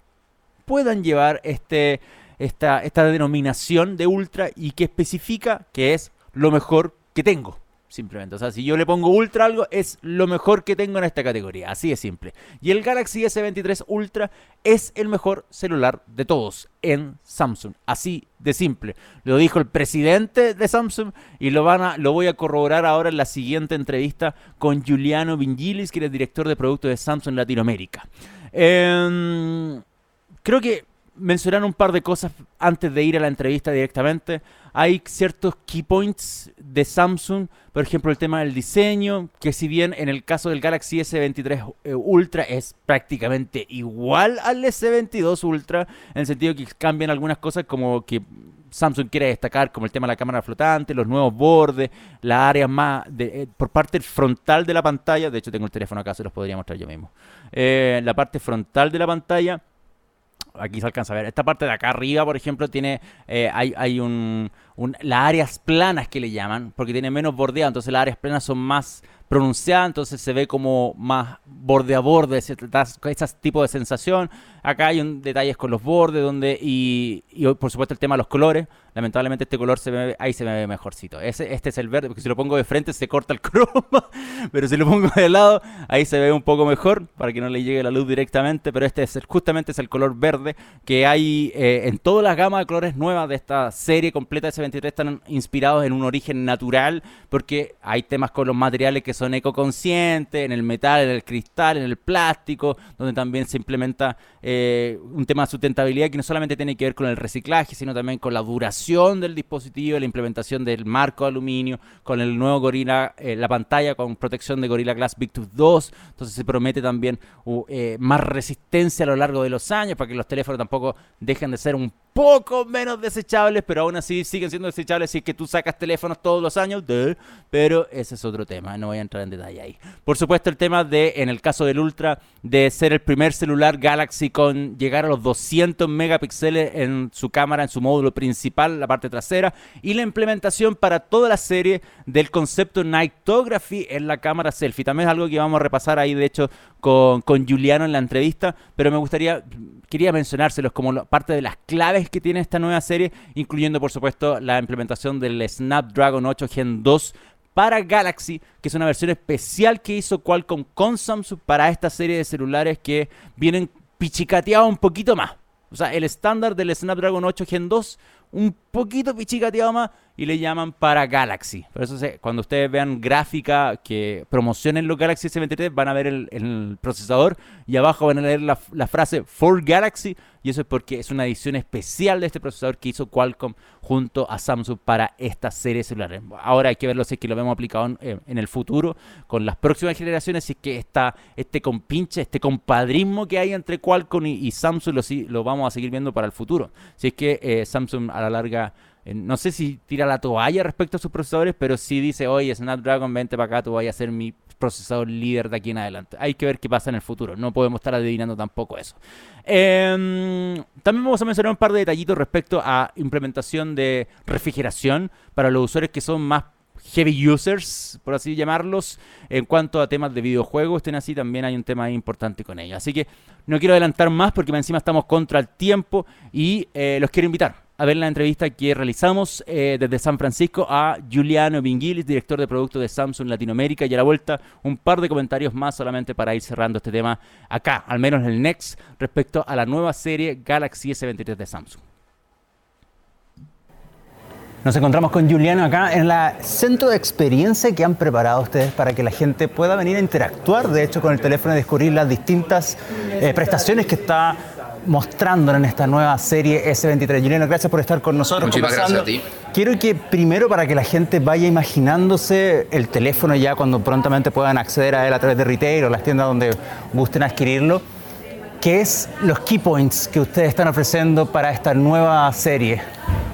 puedan llevar este esta, esta denominación de ultra y que especifica que es lo mejor que tengo. simplemente. O sea, si yo le pongo Ultra algo, es lo mejor que tengo en esta categoría. Así de simple. Y el Galaxy S23 Ultra es el mejor celular de todos en Samsung. Así de simple. Lo dijo el presidente de Samsung y lo, van a, lo voy a corroborar ahora en la siguiente entrevista con Giuliano Vingilis, que es el director de productos de Samsung Latinoamérica. Em, creo que mencionar un par de cosas antes de ir a la entrevista directamente. Hay ciertos key points de Samsung, por ejemplo el tema del diseño, que si bien en el caso del Galaxy S23 eh, Ultra es prácticamente igual al S22 Ultra, en el sentido que cambian algunas cosas como que Samsung quiere destacar como el tema de la cámara flotante, los nuevos bordes, las áreas más de, eh, por parte frontal de la pantalla, de hecho tengo el teléfono acá, se los podría mostrar yo mismo. Eh, la parte frontal de la pantalla aquí se alcanza a ver. Esta parte de acá arriba, por ejemplo, tiene eh, hay, hay un, las áreas planas que le llaman, porque tiene menos bordeado, entonces las áreas planas son más pronunciadas, entonces se ve como más borde a borde, ese, tipo de sensación. Acá hay un, detalles con los bordes, donde y, por supuesto el tema de los colores. Lamentablemente este color se ve, ahí se ve mejorcito. Ese, este es el verde, porque si lo pongo de frente se corta el [laughs] croma, pero si lo pongo de lado, ahí se ve un poco mejor, para que no le llegue la luz directamente, pero este es justamente es el color verde que hay eh, en todas las gamas de colores nuevas de esta serie completa de S23 están inspirados en un origen natural, porque hay temas con los materiales que son ecoconscientes, en el metal, en el cristal, en el plástico, donde también se implementa eh, un tema de sustentabilidad que no solamente tiene que ver con el reciclaje, sino también con la duración del dispositivo, la implementación del marco de aluminio, con el nuevo Gorilla, eh, la pantalla con protección de Gorilla Glass Tooth 2, entonces se promete también eh, más resistencia a lo largo de los años para que los teléfonos tampoco dejen de ser un poco menos desechables, pero aún así siguen siendo desechables si es que tú sacas teléfonos todos los años, pero ese es otro tema, no voy a en detalle ahí. Por supuesto el tema de, en el caso del Ultra, de ser el primer celular Galaxy con llegar a los 200 megapíxeles en su cámara, en su módulo principal, la parte trasera, y la implementación para toda la serie del concepto Nightography en la cámara selfie. También es algo que vamos a repasar ahí, de hecho, con, con Juliano en la entrevista, pero me gustaría, quería mencionárselos como parte de las claves que tiene esta nueva serie, incluyendo por supuesto la implementación del Snapdragon 8 Gen 2 para Galaxy, que es una versión especial que hizo Qualcomm con Samsung para esta serie de celulares que vienen pichicateados un poquito más. O sea, el estándar del Snapdragon 8 Gen 2, un poquito pichicateado más, y le llaman para Galaxy. Por eso cuando ustedes vean gráfica que promocionen los Galaxy S23 van a ver el, procesador y abajo van a leer la, la, frase For Galaxy y eso es porque es una edición especial de este procesador que hizo Qualcomm junto a Samsung para esta serie celular. Ahora hay que verlo si es que lo vemos aplicado en, el futuro con las próximas generaciones, si es que está este compinche, este compadrismo que hay entre Qualcomm y, Samsung lo, lo, vamos a seguir viendo para el futuro. Si es que eh, Samsung la larga no sé si tira la toalla respecto a sus procesadores, pero sí dice, oye, Snapdragon, vente para acá, tú vayas a ser mi procesador líder de aquí en adelante. Hay que ver qué pasa en el futuro, no podemos estar adivinando tampoco eso. Em, también vamos a mencionar un par de detallitos respecto a implementación de refrigeración para los usuarios que son más heavy users, por así llamarlos, en cuanto a temas de videojuegos, estén así, también hay un tema importante con ellos. Así que no quiero adelantar más porque encima estamos contra el tiempo y eh, los quiero invitar a ver la entrevista que realizamos eh, desde San Francisco a Giuliano Vingilis, director de producto de Samsung Latinoamérica, y a la vuelta un par de comentarios más solamente para ir cerrando este tema acá, al menos en el Next, respecto a la nueva serie Galaxy S23 de Samsung. Nos encontramos con Juliano acá en el centro de experiencia que han preparado ustedes para que la gente pueda venir a interactuar, de hecho, con el teléfono y descubrir las distintas eh, prestaciones que está mostrando en esta nueva serie S23. Juliano, gracias por estar con nosotros. Muchísimas gracias a ti. Quiero que primero para que la gente vaya imaginándose el teléfono ya cuando prontamente puedan acceder a él a través de retail o las tiendas donde gusten adquirirlo, ¿qué es los key points que ustedes están ofreciendo para esta nueva serie?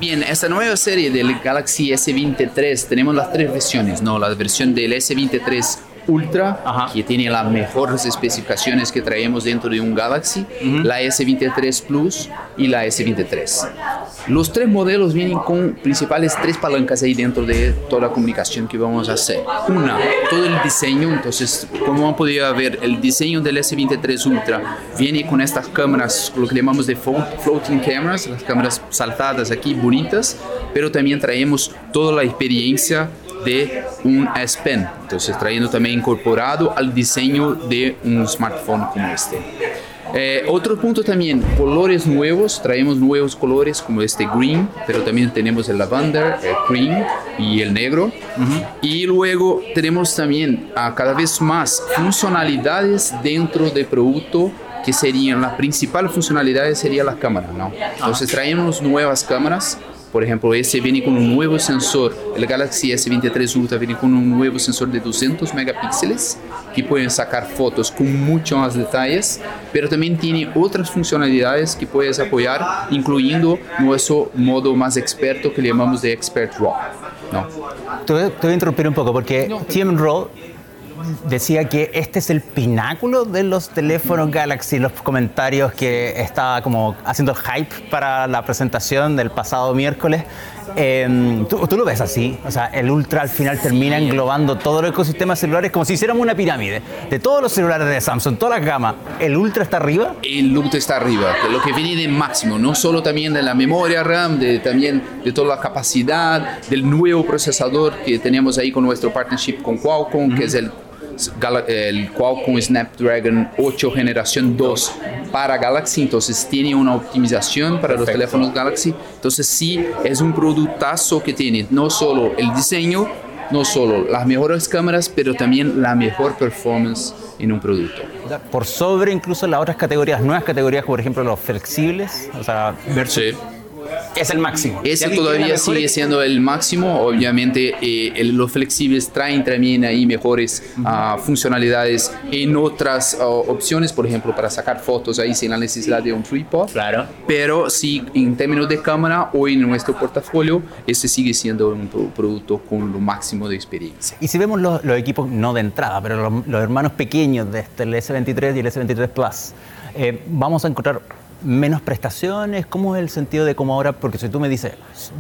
Bien, esta nueva serie del Galaxy S23 tenemos las tres versiones, ¿no? La versión del S23 Ultra, que tiene las mejores especificaciones que traemos dentro de un Galaxy, la S23 Plus y la S23. Los tres modelos vienen con principales tres palancas ahí dentro de toda la comunicación que vamos a hacer. Una, todo el diseño, entonces como han podido ver, el diseño del S23 Ultra viene con estas cámaras, lo que llamamos de floating cameras, las cámaras saltadas aquí, bonitas, pero también traemos toda la experiencia de un S Pen, entonces trayendo también incorporado al diseño de un smartphone como este. Eh, otro punto también, colores nuevos, traemos nuevos colores como este green, pero también tenemos el lavender, el cream y el negro. Y luego tenemos también a cada vez más funcionalidades dentro del producto que serían las principales funcionalidades sería la cámara, ¿no? Entonces traemos nuevas cámaras por ejemplo, ese viene con un nuevo sensor, el Galaxy S23 Ultra viene con un nuevo sensor de 200 megapíxeles que pueden sacar fotos con mucho más detalles, pero también tiene otras funcionalidades que puedes apoyar, incluyendo nuestro modo más experto que le llamamos de Expert RAW. ¿no? Te, voy, a interrumpir un poco porque Tim RAW decía que este es el pináculo de los teléfonos Galaxy, los comentarios que estaba como haciendo el hype para la presentación del pasado miércoles. Em, ¿tú, lo ves así? O sea, el Ultra al final termina englobando todo el ecosistema celulares como si hiciéramos una pirámide. De todos los celulares de Samsung, toda la gama, ¿el Ultra está arriba? El Ultra está arriba, lo que viene de máximo, no solo también de la memoria RAM, de, también de toda la capacidad, del nuevo procesador que tenemos ahí con nuestro partnership con Qualcomm, que es el el Qualcomm Snapdragon 8 generación 2 para Galaxy, entonces tiene una optimización para los teléfonos Galaxy, entonces sí es un productazo que tiene no solo el diseño, no solo las mejores cámaras, pero también la mejor performance en un producto. Por sobre incluso las otras categorías, nuevas categorías, por ejemplo los flexibles, o sea, versus es el máximo. Ese todavía sigue siendo el máximo. Obviamente, eh, los flexibles traen también ahí mejores ah, funcionalidades en otras ah, opciones, por ejemplo, para sacar fotos ahí sin la necesidad de un tripod. Claro. Pero sí, en términos de cámara, hoy en nuestro portafolio, este sigue siendo un producto con lo máximo de experiencia. Y si vemos los, equipos, no de entrada, pero los, hermanos pequeños de este, el S23 y el S23 Plus, eh, vamos a encontrar menos prestaciones? ¿Cómo es el sentido de cómo ahora? Porque si tú me dices,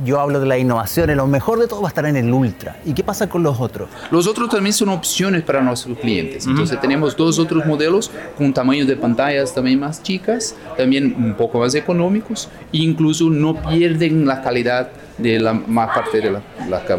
yo hablo de la innovación, lo mejor de todo va a estar en el Ultra. ¿Y qué pasa con los otros? Los otros también son opciones para nuestros clientes. Entonces tenemos dos otros modelos con tamaños de pantallas también más chicas, también un poco más económicos, e incluso no pierden la calidad de la más parte de la,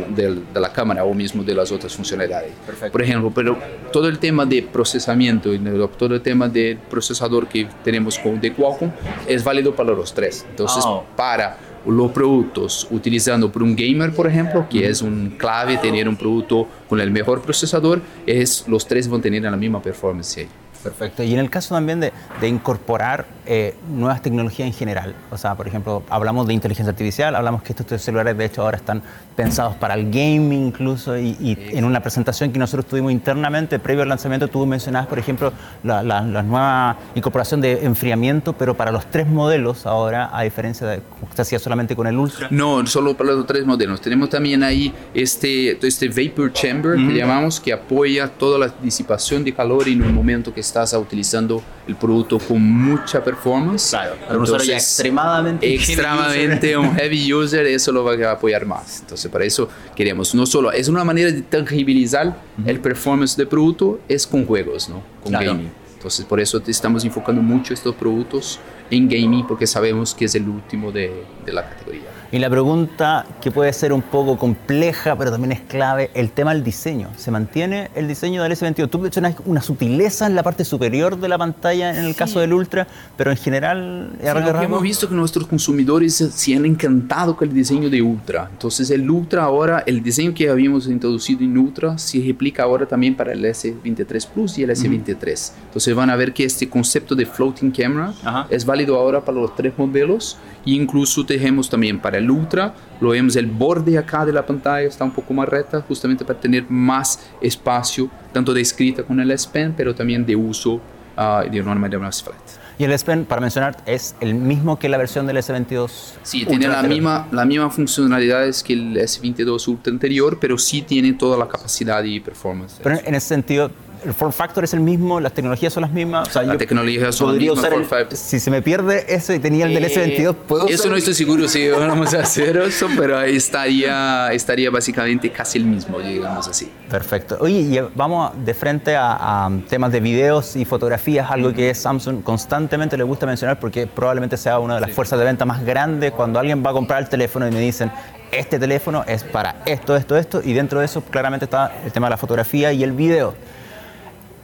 de, la, cámara o mismo de las otras funcionalidades. Por ejemplo, pero todo el tema de procesamiento y todo el tema del procesador que tenemos con de Qualcomm es válido para los tres. Entonces, ah. para los productos utilizando por un gamer, por ejemplo, que es un clave tener un producto con el mejor procesador, es los tres van a tener la misma performance. Perfecto. Y en el caso también de, de incorporar eh, nuevas tecnologías en general, o sea, por ejemplo, hablamos de inteligencia artificial, hablamos que estos celulares de hecho ahora están pensados para el gaming incluso, y, en una presentación que nosotros tuvimos internamente, previo al lanzamiento, tú mencionabas, por ejemplo, la, la, nueva incorporación de enfriamiento, pero para los tres modelos ahora, a diferencia de como se hacía solamente con el Ultra. No, solo para los tres modelos. Tenemos también ahí este, este Vapor Chamber, que llamamos, que apoya toda la disipación de calor en un momento que estás utilizando el producto con mucha performance. Claro, usuario ya extremadamente, extremadamente un heavy user, eso lo va a apoyar más. Entonces, para eso queríamos, no solo, es una manera de tangibilizar el performance del producto, es con juegos, ¿no? Con gaming. Entonces, por eso estamos enfocando mucho estos productos en gaming, porque sabemos que es el último de, de la categoría. Y la pregunta que puede ser un poco compleja, pero también es clave, el tema del diseño. ¿Se mantiene el diseño del S22? Tú mencionas una sutileza en la parte superior de la pantalla en el caso del Ultra, pero en general... Sí, hemos visto que nuestros consumidores se han encantado con el diseño de Ultra. Entonces el Ultra ahora, el diseño que habíamos introducido en Ultra se replica ahora también para el S23 Plus y el S23. Entonces van a ver que este concepto de floating camera es válido ahora para los tres modelos e incluso tenemos también para el Ultra, lo vemos el borde acá de la pantalla está un poco más recta, justamente para tener más espacio, tanto de escrita con el S Pen, pero también de uso uh, de una manera más flat. Y el S Pen, para mencionar, es el mismo que la versión del S22 Sí, tiene la misma, la misma funcionalidades que el S22 Ultra anterior, pero sí tiene toda la capacidad y performance. Pero en ese sentido, el form factor es el mismo, las tecnologías son las mismas. O las tecnologías son las mismas. si se me pierde eso y tenía el del S22, ¿puedo Eso no estoy seguro si vamos a hacer eso, pero ahí estaría, estaría básicamente casi el mismo, digamos así. Perfecto. Oye, y vamos de frente a, temas de videos y fotografías, algo que Samsung constantemente le gusta mencionar porque probablemente sea una de las fuerzas de venta más grandes cuando alguien va a comprar el teléfono y me dicen, este teléfono es para esto, esto, esto, y dentro de eso claramente está el tema de la fotografía y el video.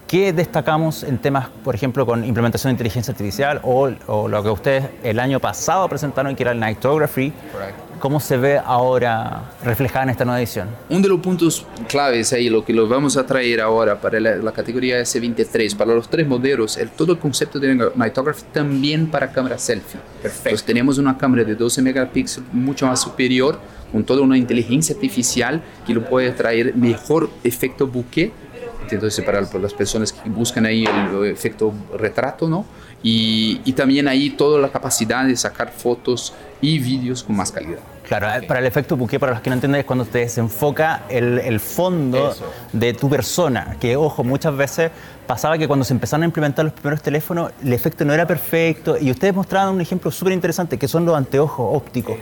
¿Qué destacamos en temas, por ejemplo, con implementación de inteligencia artificial o, lo que ustedes el año pasado presentaron, que era el Nightography? ¿Cómo se ve ahora reflejada en esta nueva edición? Uno de los puntos claves ahí, lo que lo vamos a traer ahora para la, categoría S23, para los tres modelos, el, todo el concepto de Nightography también para cámara selfie. Perfecto. Entonces tenemos una cámara de 12 megapíxeles mucho más superior, con toda una inteligencia artificial que lo puede traer mejor efecto bouquet entonces para las personas que buscan ahí el efecto retrato, ¿no? Y, y, también ahí toda la capacidad de sacar fotos y vídeos con más calidad. Claro, para el efecto bouquet, para los que no entienden, es cuando te desenfoca el, el fondo de tu persona. Que, ojo, muchas veces pasaba que cuando se empezaron a implementar los primeros teléfonos, el efecto no era perfecto. Y ustedes mostraban un ejemplo súper interesante, que son los anteojos ópticos.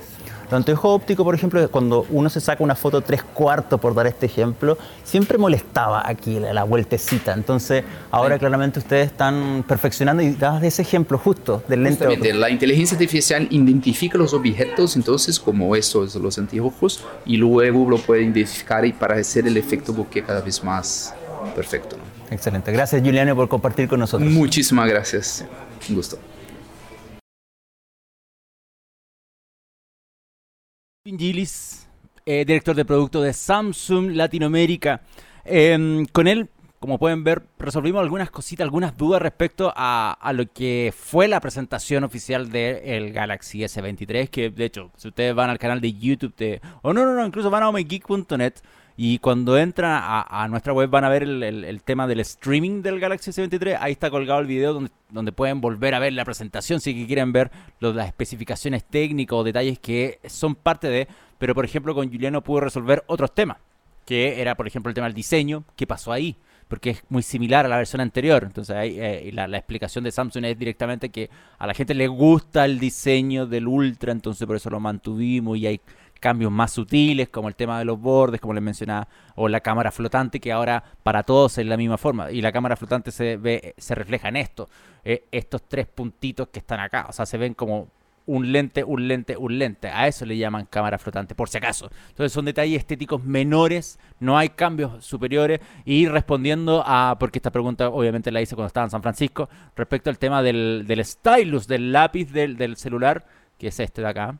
Los anteojos ópticos, por ejemplo, cuando uno se saca una foto tres cuartos, por dar este ejemplo, siempre molestaba aquí la, vueltecita. Entonces, ahora claramente ustedes están perfeccionando y dabas ese ejemplo justo del lente óptico. La inteligencia artificial identifica los objetos, entonces, como estos, los anteojos, y luego lo puede identificar y para hacer el efecto bokeh cada vez más perfecto. Excelente. Gracias, Juliano, por compartir con nosotros. Muchísimas gracias. Un gusto. Gillis, eh, director de producto de Samsung Latinoamérica. Em, con él, como pueden ver, resolvimos algunas cositas, algunas dudas respecto a, lo que fue la presentación oficial del Galaxy S23, que de hecho, si ustedes van al canal de YouTube de... O no, no, no, incluso van a omegeek.net y cuando entran a, nuestra web van a ver el, tema del streaming del Galaxy S23. Ahí está colgado el video donde, pueden volver a ver la presentación si quieren ver las especificaciones técnicas o detalles que son parte de. Pero por ejemplo con Juliano pudo resolver otros temas. Que era por ejemplo el tema del diseño. ¿Qué pasó ahí? Porque es muy similar a la versión anterior. Entonces ahí, eh, la, la, explicación de Samsung es directamente que a la gente le gusta el diseño del Ultra. Entonces por eso lo mantuvimos y hay cambios más sutiles, como el tema de los bordes, como les mencionaba, o la cámara flotante, que ahora para todos es la misma forma. Y la cámara flotante se ve, se refleja en esto, eh, estos tres puntitos que están acá. O sea, se ven como un lente, un lente, un lente. A eso le llaman cámara flotante, por si acaso. Entonces son detalles estéticos menores, no hay cambios superiores. Y respondiendo a, porque esta pregunta obviamente la hice cuando estaba en San Francisco, respecto al tema del, del stylus, del lápiz del, del celular, que es este de acá.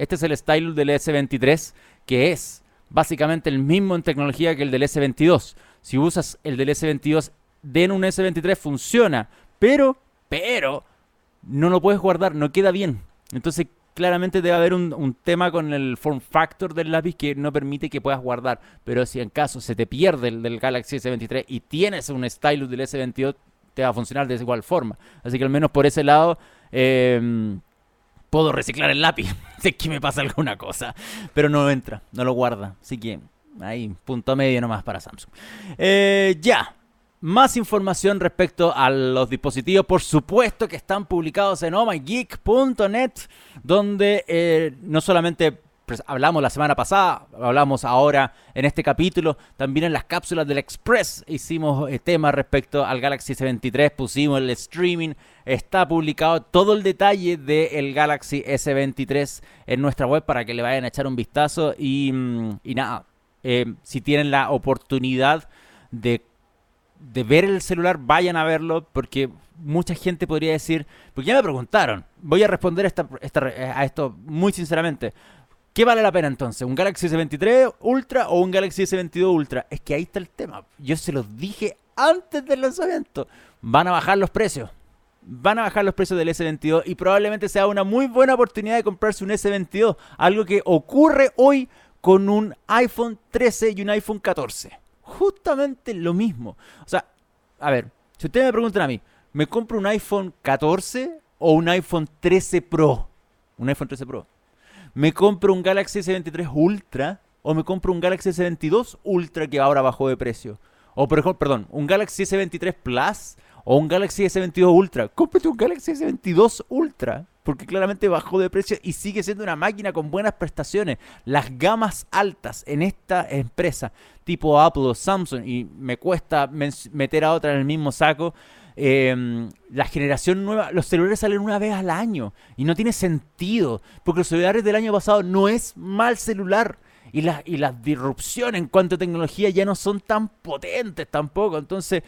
Este es el stylus del S23, que es básicamente el mismo en tecnología que el del S22. Si usas el del S22 en un S23 funciona, pero, pero, no lo puedes guardar, no queda bien. Entonces, claramente debe haber un, tema con el form factor del lápiz que no permite que puedas guardar. Pero si en caso se te pierde el del Galaxy S23 y tienes un stylus del S22, te va a funcionar de igual forma. Así que al menos por ese lado, eh, puedo reciclar el lápiz. [laughs] sé que me pasa alguna cosa. Pero no entra, no lo guarda. Así que ahí, punto medio nomás para Samsung. Eh, ya. Más información respecto a los dispositivos, por supuesto que están publicados en ohmygeek.net, donde eh, no solamente hablamos la semana pasada, hablamos ahora en este capítulo, también en las cápsulas del Express hicimos eh, temas respecto al Galaxy S23, pusimos el streaming, está publicado todo el detalle del Galaxy S23 en nuestra web para que le vayan a echar un vistazo y, mm, nada, eh, si tienen la oportunidad de, ver el celular, vayan a verlo porque mucha gente podría decir, porque ya me preguntaron, voy a responder esta, a esto muy sinceramente. ¿Qué vale la pena entonces? ¿Un Galaxy S23 Ultra o un Galaxy S22 Ultra? Es que ahí está el tema. Yo se los dije antes del lanzamiento. Van a bajar los precios. Van a bajar los precios del S22 y probablemente sea una muy buena oportunidad de comprarse un S22. Algo que ocurre hoy con un iPhone 13 y un iPhone 14. Justamente lo mismo. O sea, a ver, si ustedes me preguntan a mí, ¿me compro un iPhone 14 o un iPhone 13 Pro? Un iPhone 13 Pro me compro un Galaxy S23 Ultra o me compro un Galaxy S22 Ultra que ahora bajó de precio. O por ejemplo, perdón, un Galaxy S23 Plus o un Galaxy S22 Ultra. Cómprate un Galaxy S22 Ultra porque claramente bajó de precio y sigue siendo una máquina con buenas prestaciones. Las gamas altas en esta empresa, tipo Apple o Samsung, y me cuesta meter a otra en el mismo saco, em, la generación nueva, los celulares salen una vez al año y no tiene sentido, porque los celulares del año pasado no es mal celular. Y, la, y las disrupciones en cuanto a tecnología ya no son tan potentes tampoco. Entonces,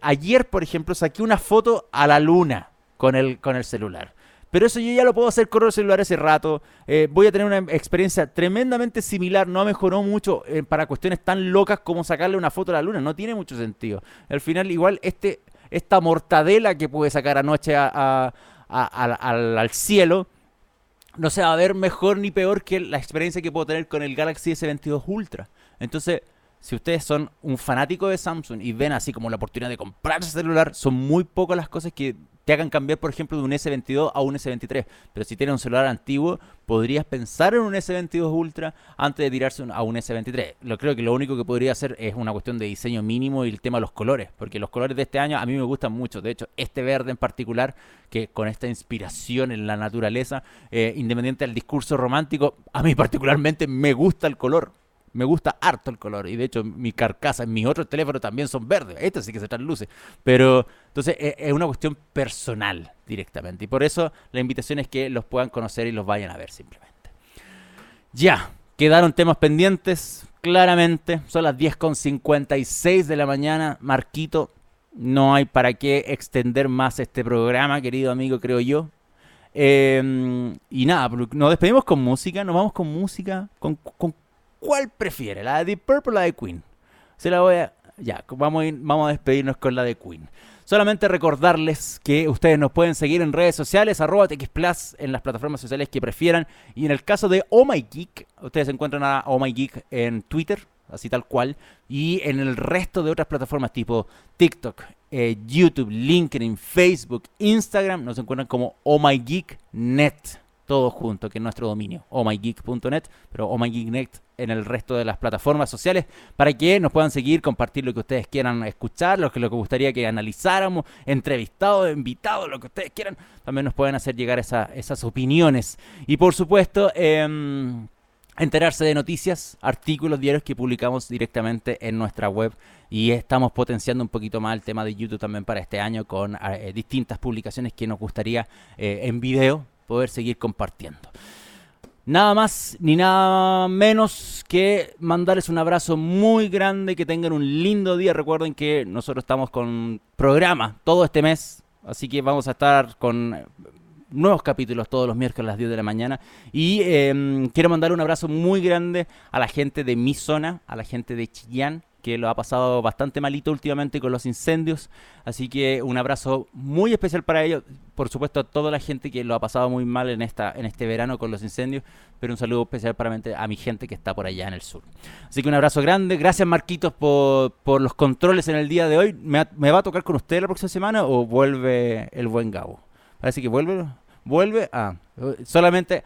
ayer, por ejemplo, saqué una foto a la luna con el, con el celular. Pero eso yo ya lo puedo hacer con el celular hace rato. Eh, voy a tener una experiencia tremendamente similar. No mejoró mucho eh, para cuestiones tan locas como sacarle una foto a la luna. No tiene mucho sentido. Al final, igual, este, esta mortadela que pude sacar anoche al, al cielo no se va a ver mejor ni peor que la experiencia que puedo tener con el Galaxy S22 Ultra. Entonces, si ustedes son un fanático de Samsung y ven así como la oportunidad de comprar ese celular, son muy pocas las cosas que hagan cambiar, por ejemplo, de un S22 a un S23. Pero si tienes un celular antiguo, podrías pensar en un S22 Ultra antes de tirarse a un S23. Lo creo que lo único que podría hacer es una cuestión de diseño mínimo y el tema de los colores, porque los colores de este año a mí me gustan mucho. De hecho, este verde en particular, que con esta inspiración en la naturaleza, eh, independiente del discurso romántico, a mí [laughs] particularmente me gusta el color me gusta harto el color. Y de hecho, mi carcasa mis otros teléfonos también son verdes. Este sí que se trasluce. Pero entonces e, es una cuestión personal directamente. Y por eso la invitación es que los puedan conocer y los vayan a ver simplemente. Ya, quedaron temas pendientes. Claramente, son las 10.56 de la mañana. Marquito, no hay para qué extender más este programa, querido amigo, creo yo. Em, y nada, nos despedimos con música, nos vamos con música, con ¿Cuál prefiere? ¿La de Deep Purple o la de Queen? Se la voy a... Ya, vamos a, vamos a despedirnos con la de Queen. Solamente recordarles que ustedes nos pueden seguir en redes sociales, arroba TXPlus, en las plataformas sociales que prefieran. Y en el caso de Oh My Geek, ustedes encuentran a Oh My Geek en Twitter, así tal cual. Y en el resto de otras plataformas tipo TikTok, eh, YouTube, LinkedIn, Facebook, Instagram, nos encuentran como Oh My Geek Net todo junto, que es nuestro dominio, omygeek.net, pero omygeek.net en el resto de las plataformas sociales, para que nos puedan seguir, compartir lo que ustedes quieran escuchar, lo que, lo que gustaría que analizáramos, entrevistados, invitados, lo que ustedes quieran, también nos pueden hacer llegar esas opiniones. Y por supuesto, em, enterarse de noticias, artículos diarios que publicamos directamente en nuestra web y estamos potenciando un poquito más el tema de YouTube también para este año con eh, distintas publicaciones que nos gustaría eh, en video poder seguir compartiendo. Nada más ni nada menos que mandarles un abrazo muy grande, que tengan un lindo día. Recuerden que nosotros estamos con programa todo este mes, así que vamos a estar con nuevos capítulos todos los miércoles a las 10 de la mañana. Y em, quiero mandar un abrazo muy grande a la gente de mi zona, a la gente de Chillán, que lo ha pasado bastante malito últimamente con los incendios. Así que un abrazo muy especial para ellos. Por supuesto a toda la gente que lo ha pasado muy mal en, esta, en este verano con los incendios. Pero un saludo especial para a mi gente que está por allá en el sur. Así que un abrazo grande. Gracias Marquitos por, por los controles en el día de hoy. ¿Me, va a tocar con usted la próxima semana o vuelve el buen Gabo? Parece que vuelve. Vuelve. Ah, solamente.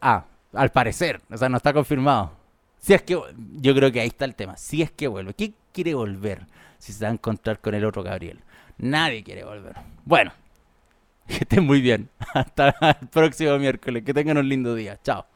Ah, al parecer. O sea, no está confirmado. Si es que, yo creo que ahí está el tema. Si es que vuelve. ¿Qué quiere volver si se va a encontrar con el otro Gabriel? Nadie quiere volver. Bueno, [laughs] que estén muy bien. [laughs] Hasta el próximo miércoles. Que tengan un lindo día. Chao.